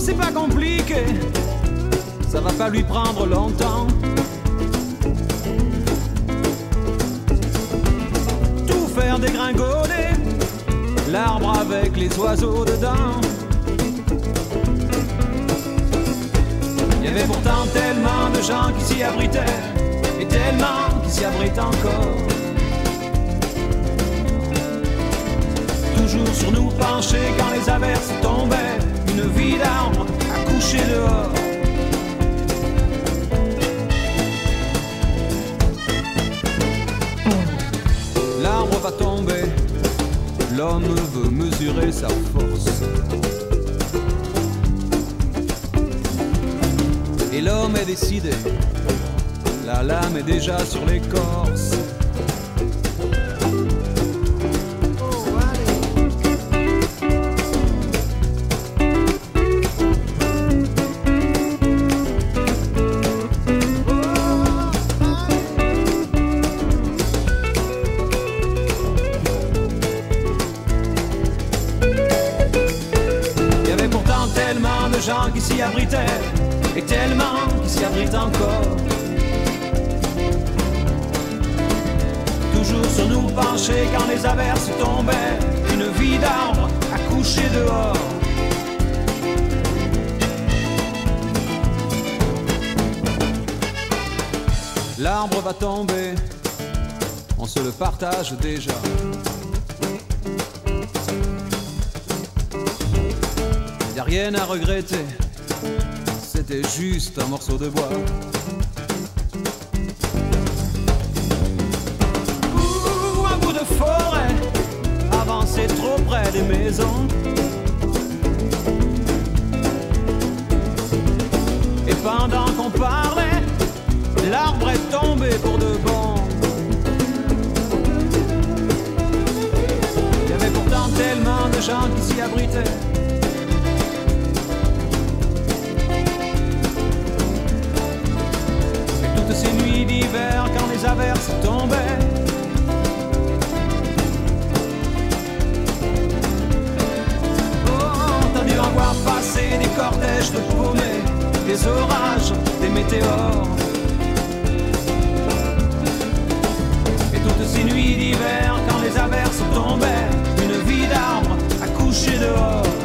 C'est pas compliqué, ça va pas lui prendre longtemps. Tout faire dégringoler, l'arbre avec les oiseaux dedans. Il y avait pourtant tellement de gens qui s'y abritaient, tellement qui s'y abritent encore. Toujours sur nous penchés quand les averses tombaient, une vie d'arbre à coucher dehors. L'arbre va tomber, l'homme veut mesurer sa force. Et l'homme est décidé, la lame est déjà sur l'écorce. Partage déjà. Y a rien à regretter, c'était juste un morceau de bois. Un bout de forêt, avancé trop près des maisons. Et pendant qu'on parlait, l'arbre est tombé pour de bon. Tellement de gens qui s'y abritaient. Et toutes ces nuits d'hiver quand les averses tombaient. Oh, dû en voir passer des cortèges de paumés, des orages, des météores. Et toutes ces nuits d'hiver quand les averses tombaient, coucher dehors.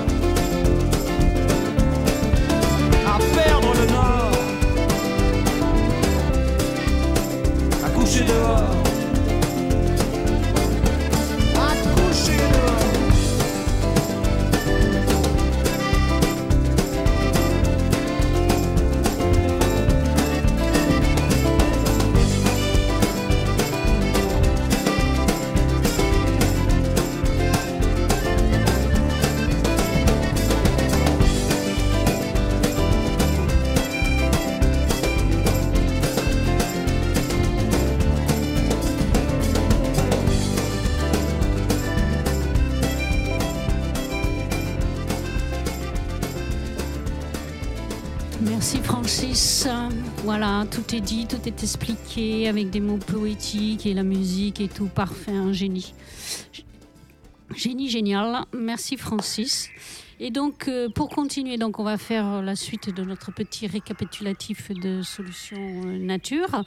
Tout est dit, tout est expliqué avec des mots poétiques et la musique et tout parfait, un génie. Génie génial. Merci Francis. Et donc, euh, pour continuer, donc, on va faire la suite de notre petit récapitulatif de solutions euh, nature.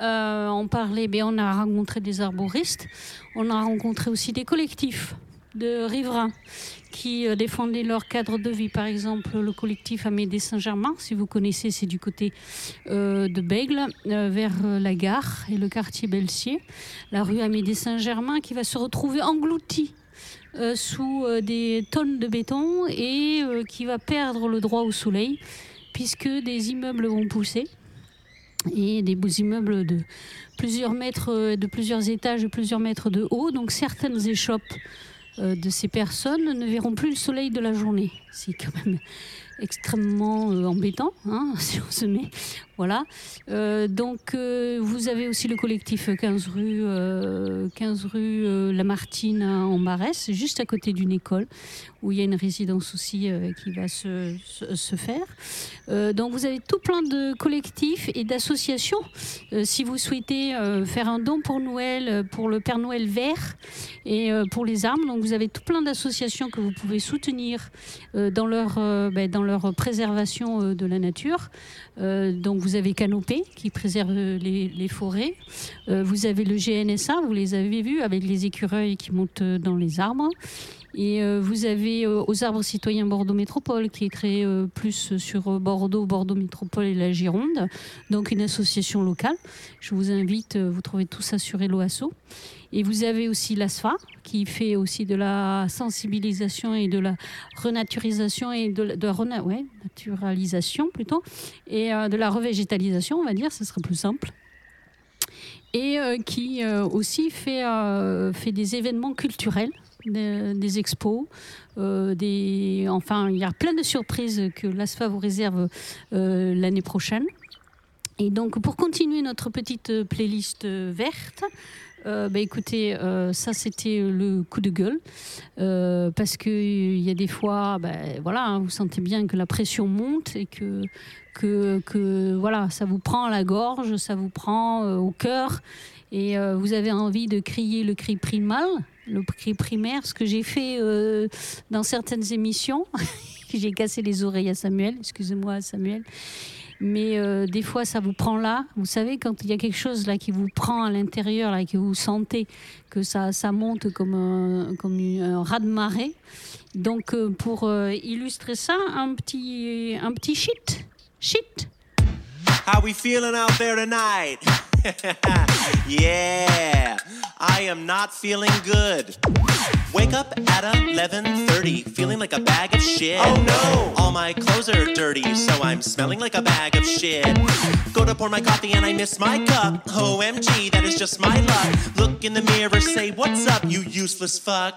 Euh, on parlait, ben, on a rencontré des arboristes, on a rencontré aussi des collectifs de riverains qui euh, défendaient leur cadre de vie. Par exemple, le collectif Amédée Saint-Germain, si vous connaissez, c'est du côté euh, de Bègle, euh, vers la gare et le quartier Belsier. La rue Amédée Saint-Germain qui va se retrouver engloutie sous des tonnes de béton et qui va perdre le droit au soleil puisque des immeubles vont pousser et des beaux immeubles de plusieurs mètres, de plusieurs étages, de plusieurs mètres de haut. Donc certaines échoppes euh, de ces personnes ne verront plus le soleil de la journée. C'est quand même extrêmement euh, embêtant, hein, si on se met. Voilà. Euh, donc, euh, vous avez aussi le collectif 15 rue, euh, 15 rue euh, Lamartine à- en Barès, juste à côté d'une école, où il y a une résidence aussi qui va se, faire. Donc, vous avez tout plein de collectifs et d'associations. Si vous souhaitez faire un don pour Noël, pour le Père Noël vert et pour les armes, donc vous avez tout plein d'associations que vous pouvez soutenir dans, leur, ben, dans leur préservation de la nature. Euh, donc vous avez Canopé qui préserve les, forêts. Euh, vous avez le GNSA, vous les avez vus avec les écureuils qui montent dans les arbres. Et euh, vous avez euh, aux arbres citoyens Bordeaux Métropole qui est créé euh, plus sur Bordeaux, Bordeaux Métropole et la Gironde, donc une association locale. Je vous invite, vous trouvez tout ça sur Eloasso. Et vous avez aussi l'ASFA qui fait aussi de la sensibilisation et de la renaturisation et de la, naturalisation plutôt et de la revégétalisation, on va dire, ce serait plus simple. Et qui aussi fait des événements culturels des, expos, euh, des, enfin, il y a plein de surprises que l'ASFA vous réserve euh, l'année prochaine. Et donc, pour continuer notre petite euh, playlist verte, bah, écoutez, ça c'était le coup de gueule. Parce qu'il y a des fois, bah, voilà, hein, vous sentez bien que la pression monte et que, que, que voilà, ça vous prend à la gorge, ça vous prend au cœur. Et vous avez envie de crier le cri primal, le cri primaire, ce que j'ai fait euh, dans certaines émissions. j'ai cassé les oreilles à Samuel, excusez-moi Samuel. Mais euh, des fois, ça vous prend là. Vous savez, quand il y a quelque chose là qui vous prend à l'intérieur, là, que vous sentez que ça, ça monte comme un, comme un raz de marée. Donc, euh, pour illustrer ça, un petit, un petit shit. Shit. How we feeling out there tonight? yeah, I am not feeling good. Wake up at 11:30, feeling like a bag of shit. Oh no! All my clothes are dirty, so I'm smelling like a bag of shit. Go to pour my coffee and I miss my cup. OMG, that is just my luck. Look in the mirror, say what's up, you useless fuck.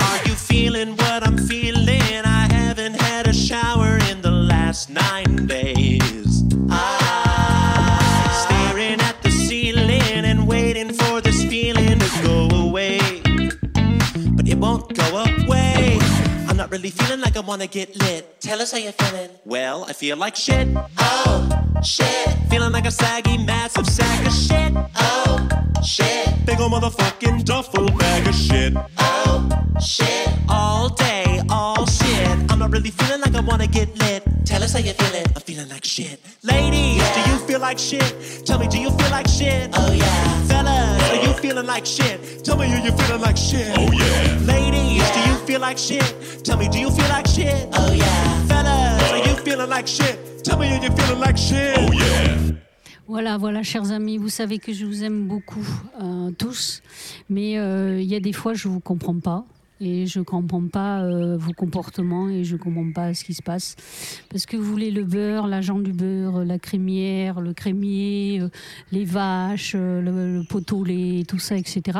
Are you feeling what I'm feeling? I haven't had a shower in the last nine days. Won't go away. I'm not really feeling like I wanna get lit. Tell us how you're feeling. Well, I feel like shit. Oh, shit. Feeling like a saggy, massive sack of shit. Oh, shit. Big ol' motherfucking duffel bag of shit. Oh, shit. All day, all shit. I'm really feeling like I wanna get lit. Tell us how you're feeling. I'm feeling like shit. Ladies, do you feel like shit? Tell me, do you feel like shit? Oh yeah. Fellas, are you feeling like shit? Tell me, are you feeling like shit? Oh yeah. Ladies, do you feel like shit? Tell me, do you feel like shit? Oh yeah. Fellas, are you feeling like shit? Tell me, are you feeling like shit? Oh yeah. Voilà, voilà, chers amis, vous savez que je vous aime beaucoup, euh, tous, mais euh, il y a des fois, je vous comprends pas. Et je comprends pas euh, vos comportements et je comprends pas ce qui se passe. Parce que vous voulez le beurre, l'agent du beurre, la crémière, le crémier, euh, les vaches, euh, le, le pot au lait, tout ça, etc.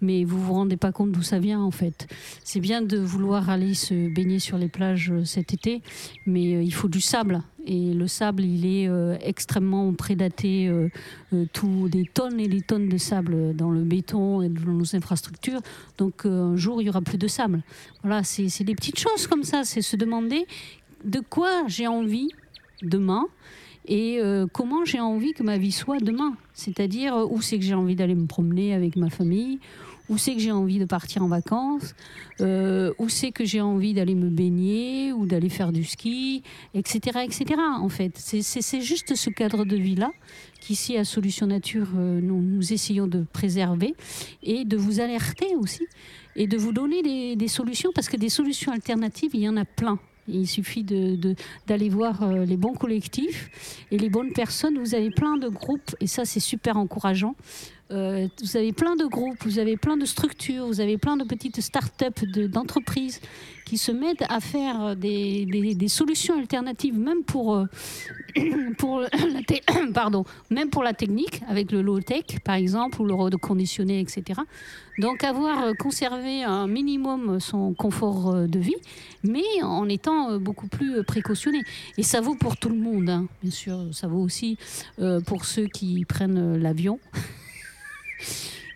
Mais vous vous rendez pas compte d'où ça vient en fait. C'est bien de vouloir aller se baigner sur les plages cet été, mais il faut du sable. Et le sable, il est euh, extrêmement prédaté, euh, euh, tout, des tonnes et des tonnes de sable dans le béton et dans nos infrastructures. Donc un jour, il y aura plus de sable. Voilà, c'est des petites choses comme ça. C'est se demander de quoi j'ai envie demain et comment j'ai envie que ma vie soit demain. C'est-à-dire où c'est que j'ai envie d'aller me promener avec ma famille, où c'est que j'ai envie de partir en vacances, euh, où c'est que j'ai envie d'aller me baigner ou d'aller faire du ski, etc. etc. en fait, c'est- juste ce cadre de vie-là qu'ici à Solution Nature, euh, nous, essayons de préserver et de vous alerter aussi et de vous donner des, solutions parce que des solutions alternatives, il y en a plein. Il suffit d'aller voir euh, les bons collectifs et les bonnes personnes. Vous avez plein de groupes et ça, c'est super encourageant. Euh, vous avez plein de groupes, vous avez plein de structures, vous avez plein de petites start-up de- d'entreprises qui se mettent à faire des, solutions alternatives, même pour, la technique, avec le low-tech, par exemple, ou le reconditionné, etc. Donc, avoir euh, conservé un minimum son confort euh, de vie, mais en étant beaucoup plus précautionné. Et ça vaut pour tout le monde, hein. bien sûr. Ça vaut aussi pour ceux qui prennent l'avion.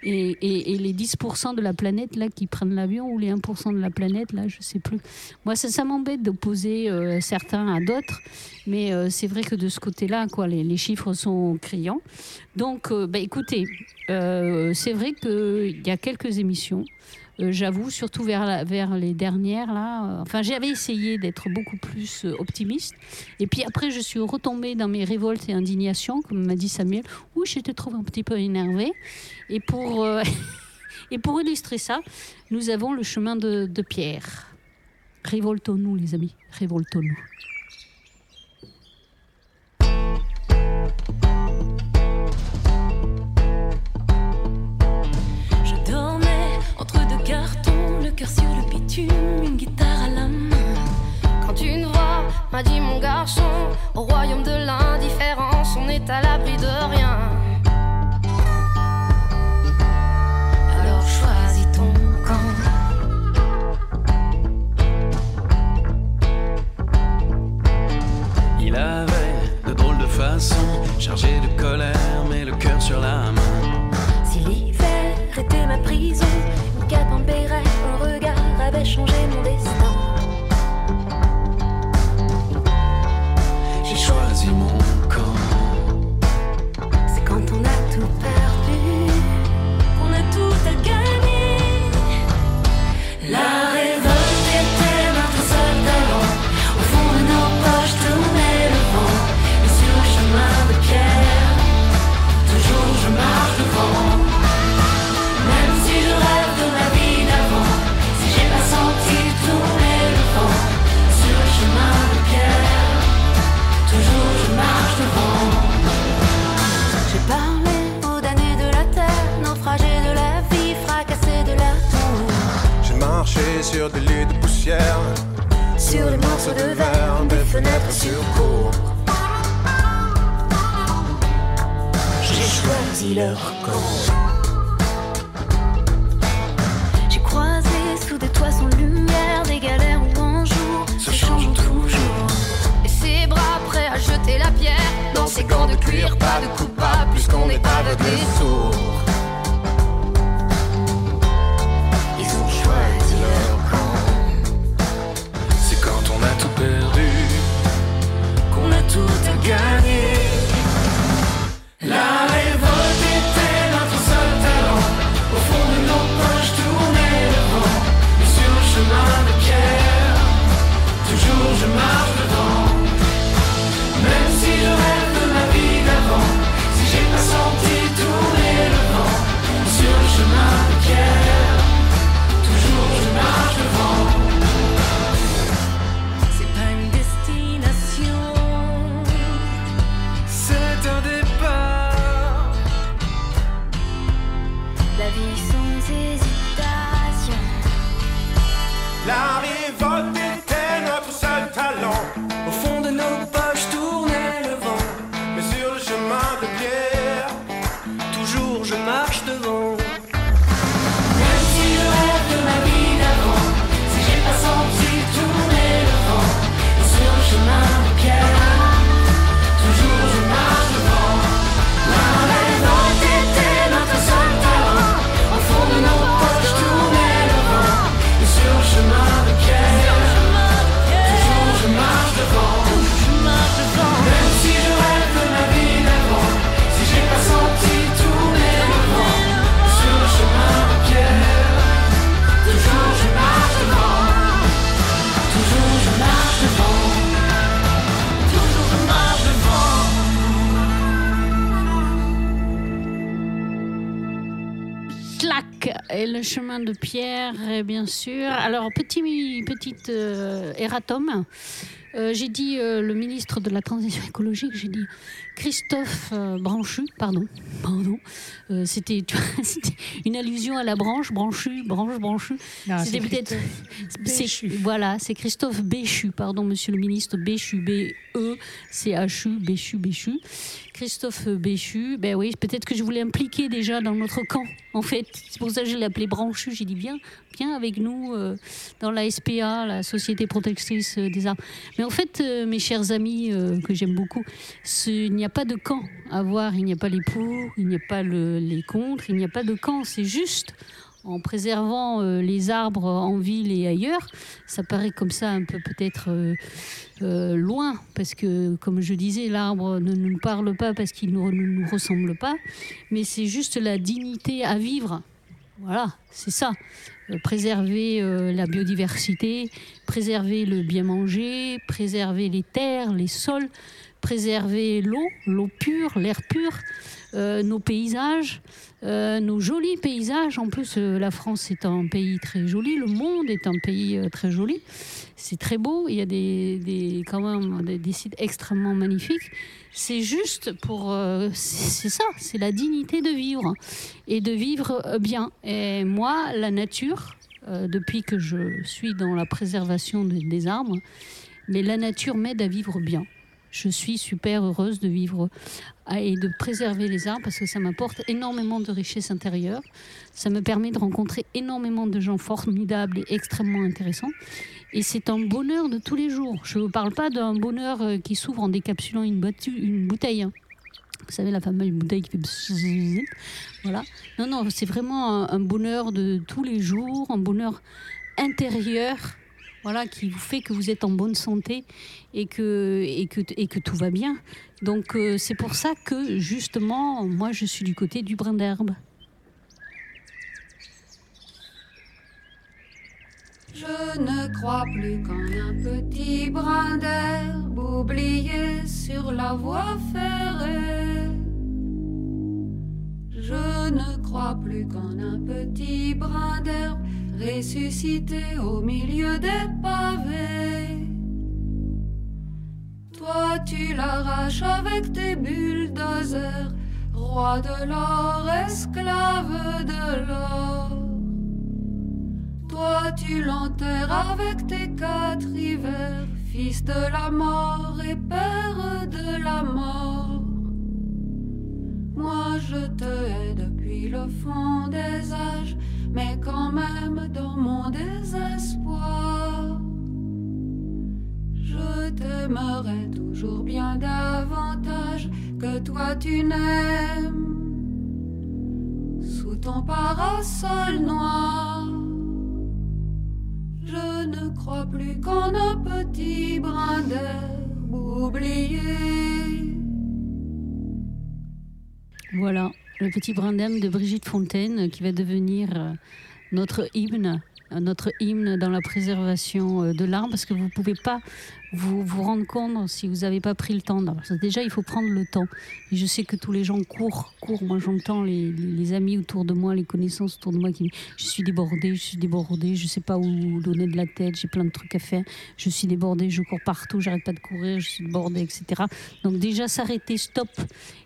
Et, les 10% de la planète là qui prennent l'avion ou les 1% de la planète là, je sais plus. Moi, ça, m'embête d'opposer euh, certains à d'autres, mais euh, c'est vrai que de ce côté-là, quoi, les, chiffres sont criants. Donc, euh, bah, écoutez, c'est vrai qu'il y a quelques émissions. Euh, J'avoue, surtout vers, vers les dernières, là. euh, enfin, j'avais essayé d'être beaucoup plus euh, optimiste. Et puis après, je suis retombée dans mes révoltes et indignations, comme m'a dit Samuel, où j'étais trouvé un petit peu énervée. Et pour, et pour illustrer ça, nous avons le chemin de, de Pierre. Révoltons-nous, les amis, révoltons-nous. sur le bitume, une guitare à la main. Quand une voix m'a dit mon garçon, au royaume de l'indifférence, on est à l'abri de rien. Alors choisis ton camp. Il avait de drôles de façons, chargé de colère poussière, Sur les morceaux de verre, des fenêtres sur cour. J'ai choisi leur camp. J'ai croisé sous des toits sans lumière, des galères où en jour se changeant toujours. Et ses bras prêts à jeter la pierre dans ces gants de cuir, pas de coupable, puisqu'on est aveugle et sourd. Tout à chemin de pierre, et bien sûr. Alors, petit, petite euh, erratum. Euh, j'ai dit euh, le ministre de la Transition écologique, j'ai dit Christophe euh, Branchu, pardon, pardon. Euh, c'était une allusion à la branche, branchu, branche, branchu. C'était peut-être. Voilà, c'est Christophe Béchu, pardon, monsieur le ministre, Béchu, B-E, C-H-U, Béchu, Béchu. Christophe Béchu, ben oui, peut-être que je voulais impliquer déjà dans notre camp, en fait. C'est pour ça que je l'ai appelé Branchu. J'ai dit, viens, viens avec nous euh, dans la SPA, la Société Protectrice des Arbres. Mais en fait, euh, mes chers amis, euh, que j'aime beaucoup, il n'y a pas de camp à voir. Il n'y a pas les pour, il n'y a pas le- les contre, il n'y a pas de camp. C'est juste en préservant euh, les arbres en ville et ailleurs. Ça paraît comme ça un peu peut-être euh, euh, loin, parce que, comme je disais, l'arbre ne nous parle pas parce qu'il ne nous, ressemble pas, mais c'est juste la dignité à vivre. Voilà, c'est ça. Préserver la biodiversité, préserver le bien manger, préserver les terres, les sols, préserver l'eau, l'eau pure, l'air pur, euh, nos paysages, euh, nos jolis paysages. En plus, euh, la France est un pays très joli, le monde est un pays très joli. C'est très beau, il y a des, des- quand même des, des sites extrêmement magnifiques. C'est juste pour... c'est ça, c'est la dignité de vivre et de vivre bien. Et moi, la nature, depuis que je suis dans la préservation de- des arbres, mais la nature m'aide à vivre bien. Je suis super heureuse de vivre à- et de préserver les arbres parce que ça m'apporte énormément de richesse intérieure. Ça me permet de rencontrer énormément de gens formidables et extrêmement intéressants. Et c'est un bonheur de tous les jours. Je ne parle pas d'un bonheur euh, qui s'ouvre en décapsulant une, bouteille. hein. Vous savez, la fameuse bouteille qui fait. Voilà. Non, non, c'est vraiment un bonheur de tous les jours, un bonheur intérieur. Voilà, qui vous fait que vous êtes en bonne santé et que, tout va bien. Donc, euh, c'est pour ça que, justement, moi, je suis du côté du brin d'herbe. Je ne crois plus qu'en un petit brin d'herbe oublié sur la voie ferrée. Je ne crois plus qu'en un petit brin d'herbe ressuscité au milieu des pavés. Toi tu l'arraches avec tes bulldozers, roi de l'or, esclave de l'or. Toi tu l'enterres avec tes quatre hivers, fils de la mort et père de la mort. Moi je te hais depuis le fond des âges, mais quand même dans mon désespoir. Je t'aimerai toujours bien davantage que toi tu n'aimes. Sous ton parasol noir, je ne crois plus qu'en un petit brin d'herbe oublié. Voilà, le petit brin d'âme de Brigitte Fontaine qui va devenir euh, notre hymne, euh, notre hymne dans la préservation euh, de l'arbre parce que vous ne pouvez pas vous, vous rendre compte si vous n'avez pas pris le temps. Déjà, il faut prendre le temps. Et je sais que tous les gens courent, courent. Moi, j'entends les, amis autour de moi, les connaissances autour de moi qui disent Je suis débordée, je suis débordée, je ne sais pas où donner de la tête, j'ai plein de trucs à faire, je suis débordée, je cours partout, j'arrête pas de courir, je suis débordée, etc. Donc, déjà, s'arrêter, stop,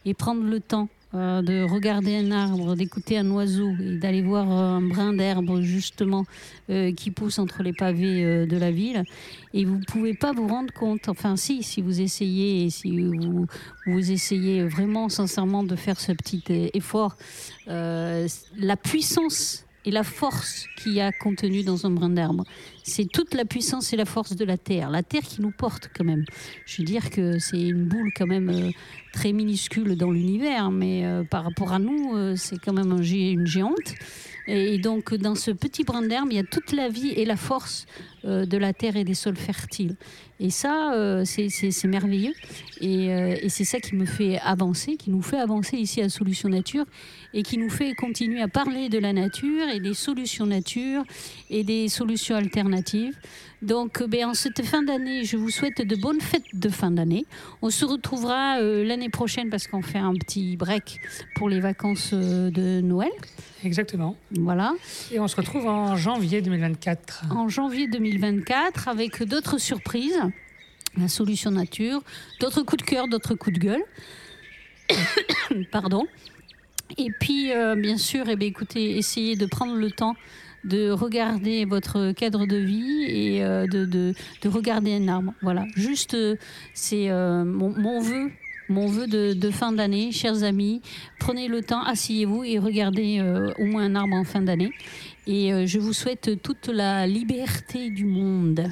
et prendre le temps euh, de regarder un arbre, d'écouter un oiseau et d'aller voir euh, un brin d'herbe justement euh, qui pousse entre les pavés de la ville. Et vous pouvez pas vous rendre compte, enfin si, si vous essayez si vous, vous essayez vraiment sincèrement de faire ce petit effort, la puissance et la force qu'il y a contenue dans un brin d'herbe. C'est toute la puissance et la force de la Terre. La Terre qui nous porte quand même. Je veux dire que c'est une boule quand même très minuscule dans l'univers, mais euh, par rapport à nous, euh, c'est quand même une géante. Et donc, dans ce petit brin d'herbe, il y a toute la vie et la force euh, de la terre et des sols fertiles. Et ça, c'est merveilleux. Et, et c'est ça qui me fait avancer, qui nous fait avancer ici à Solutions Nature et qui nous fait continuer à parler de la nature et des solutions nature et des solutions alternatives. Donc, euh, ben, en cette fin d'année, je vous souhaite de bonnes fêtes de fin d'année. On se retrouvera euh, l'année prochaine parce qu'on fait un petit break pour les vacances euh, de Noël. Exactement. Voilà. Et on se retrouve en janvier 2024. En janvier 2024 avec d'autres surprises, la solution nature, d'autres coups de cœur, d'autres coups de gueule. Pardon. Et puis, euh, bien sûr, eh bien, écoutez, essayez de prendre le temps de regarder votre cadre de vie et euh, de, de- de regarder un arbre. Voilà, juste, euh, c'est euh, mon, vœu. Mon vœu de, de fin d'année, chers amis, prenez le temps, asseyez-vous et regardez au moins un arbre en fin d'année. Et je vous souhaite toute la liberté du monde.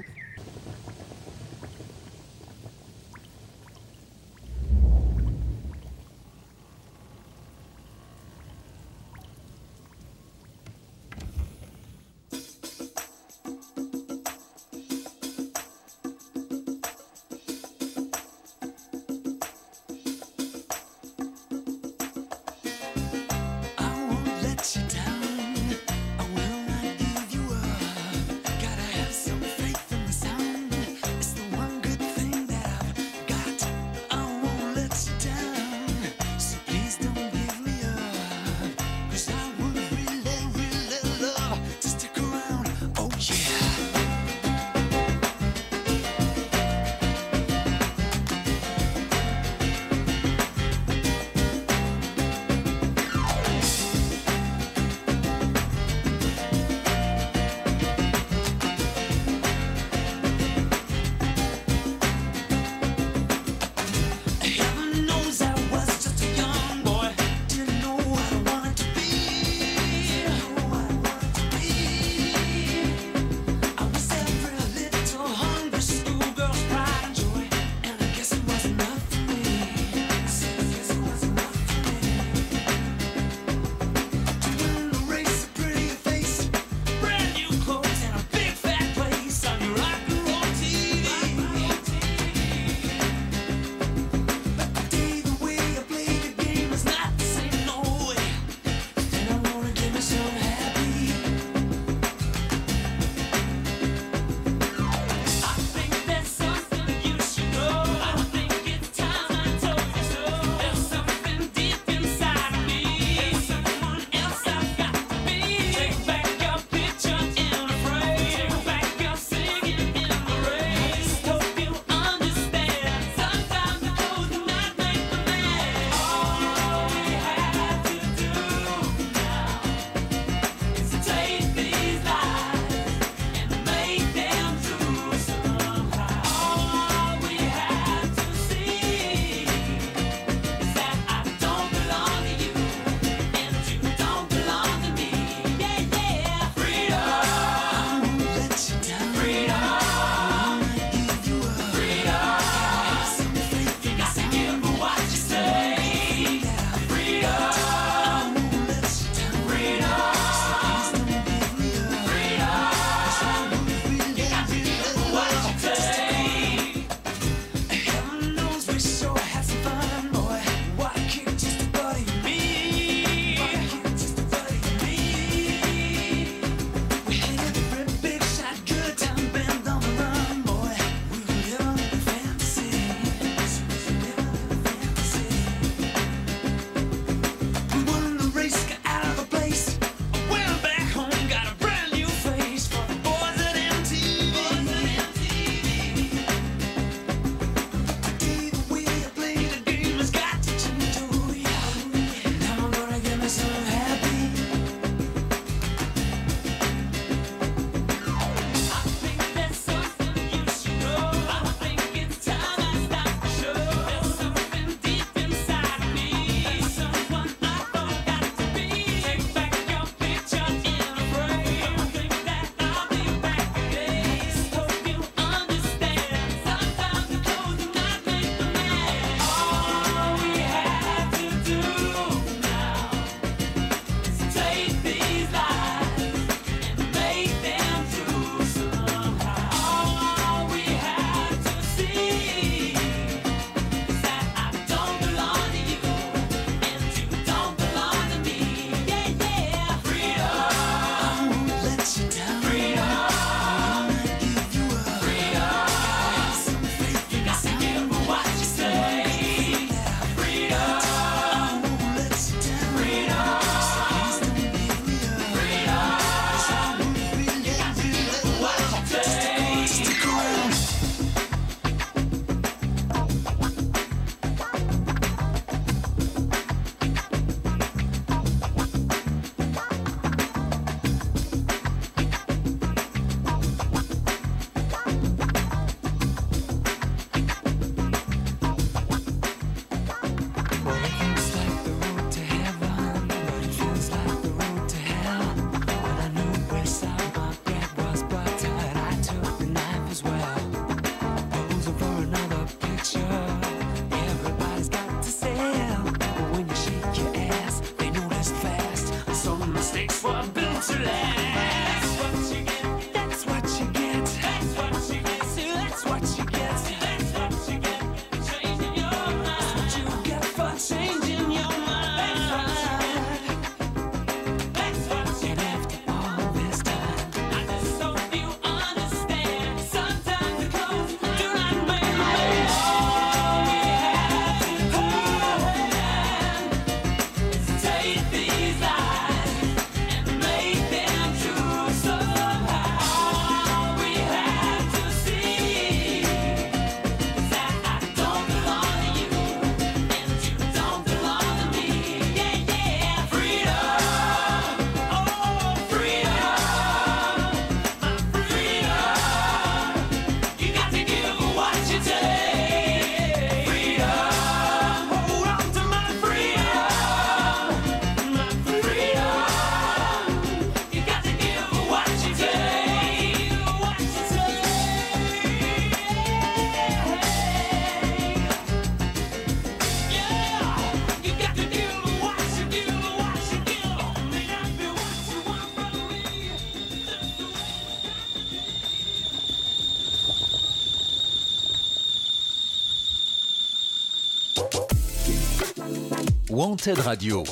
Wanted Radio.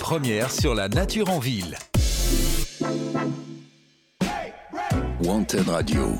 Première sur la nature en ville. Wanted Radio.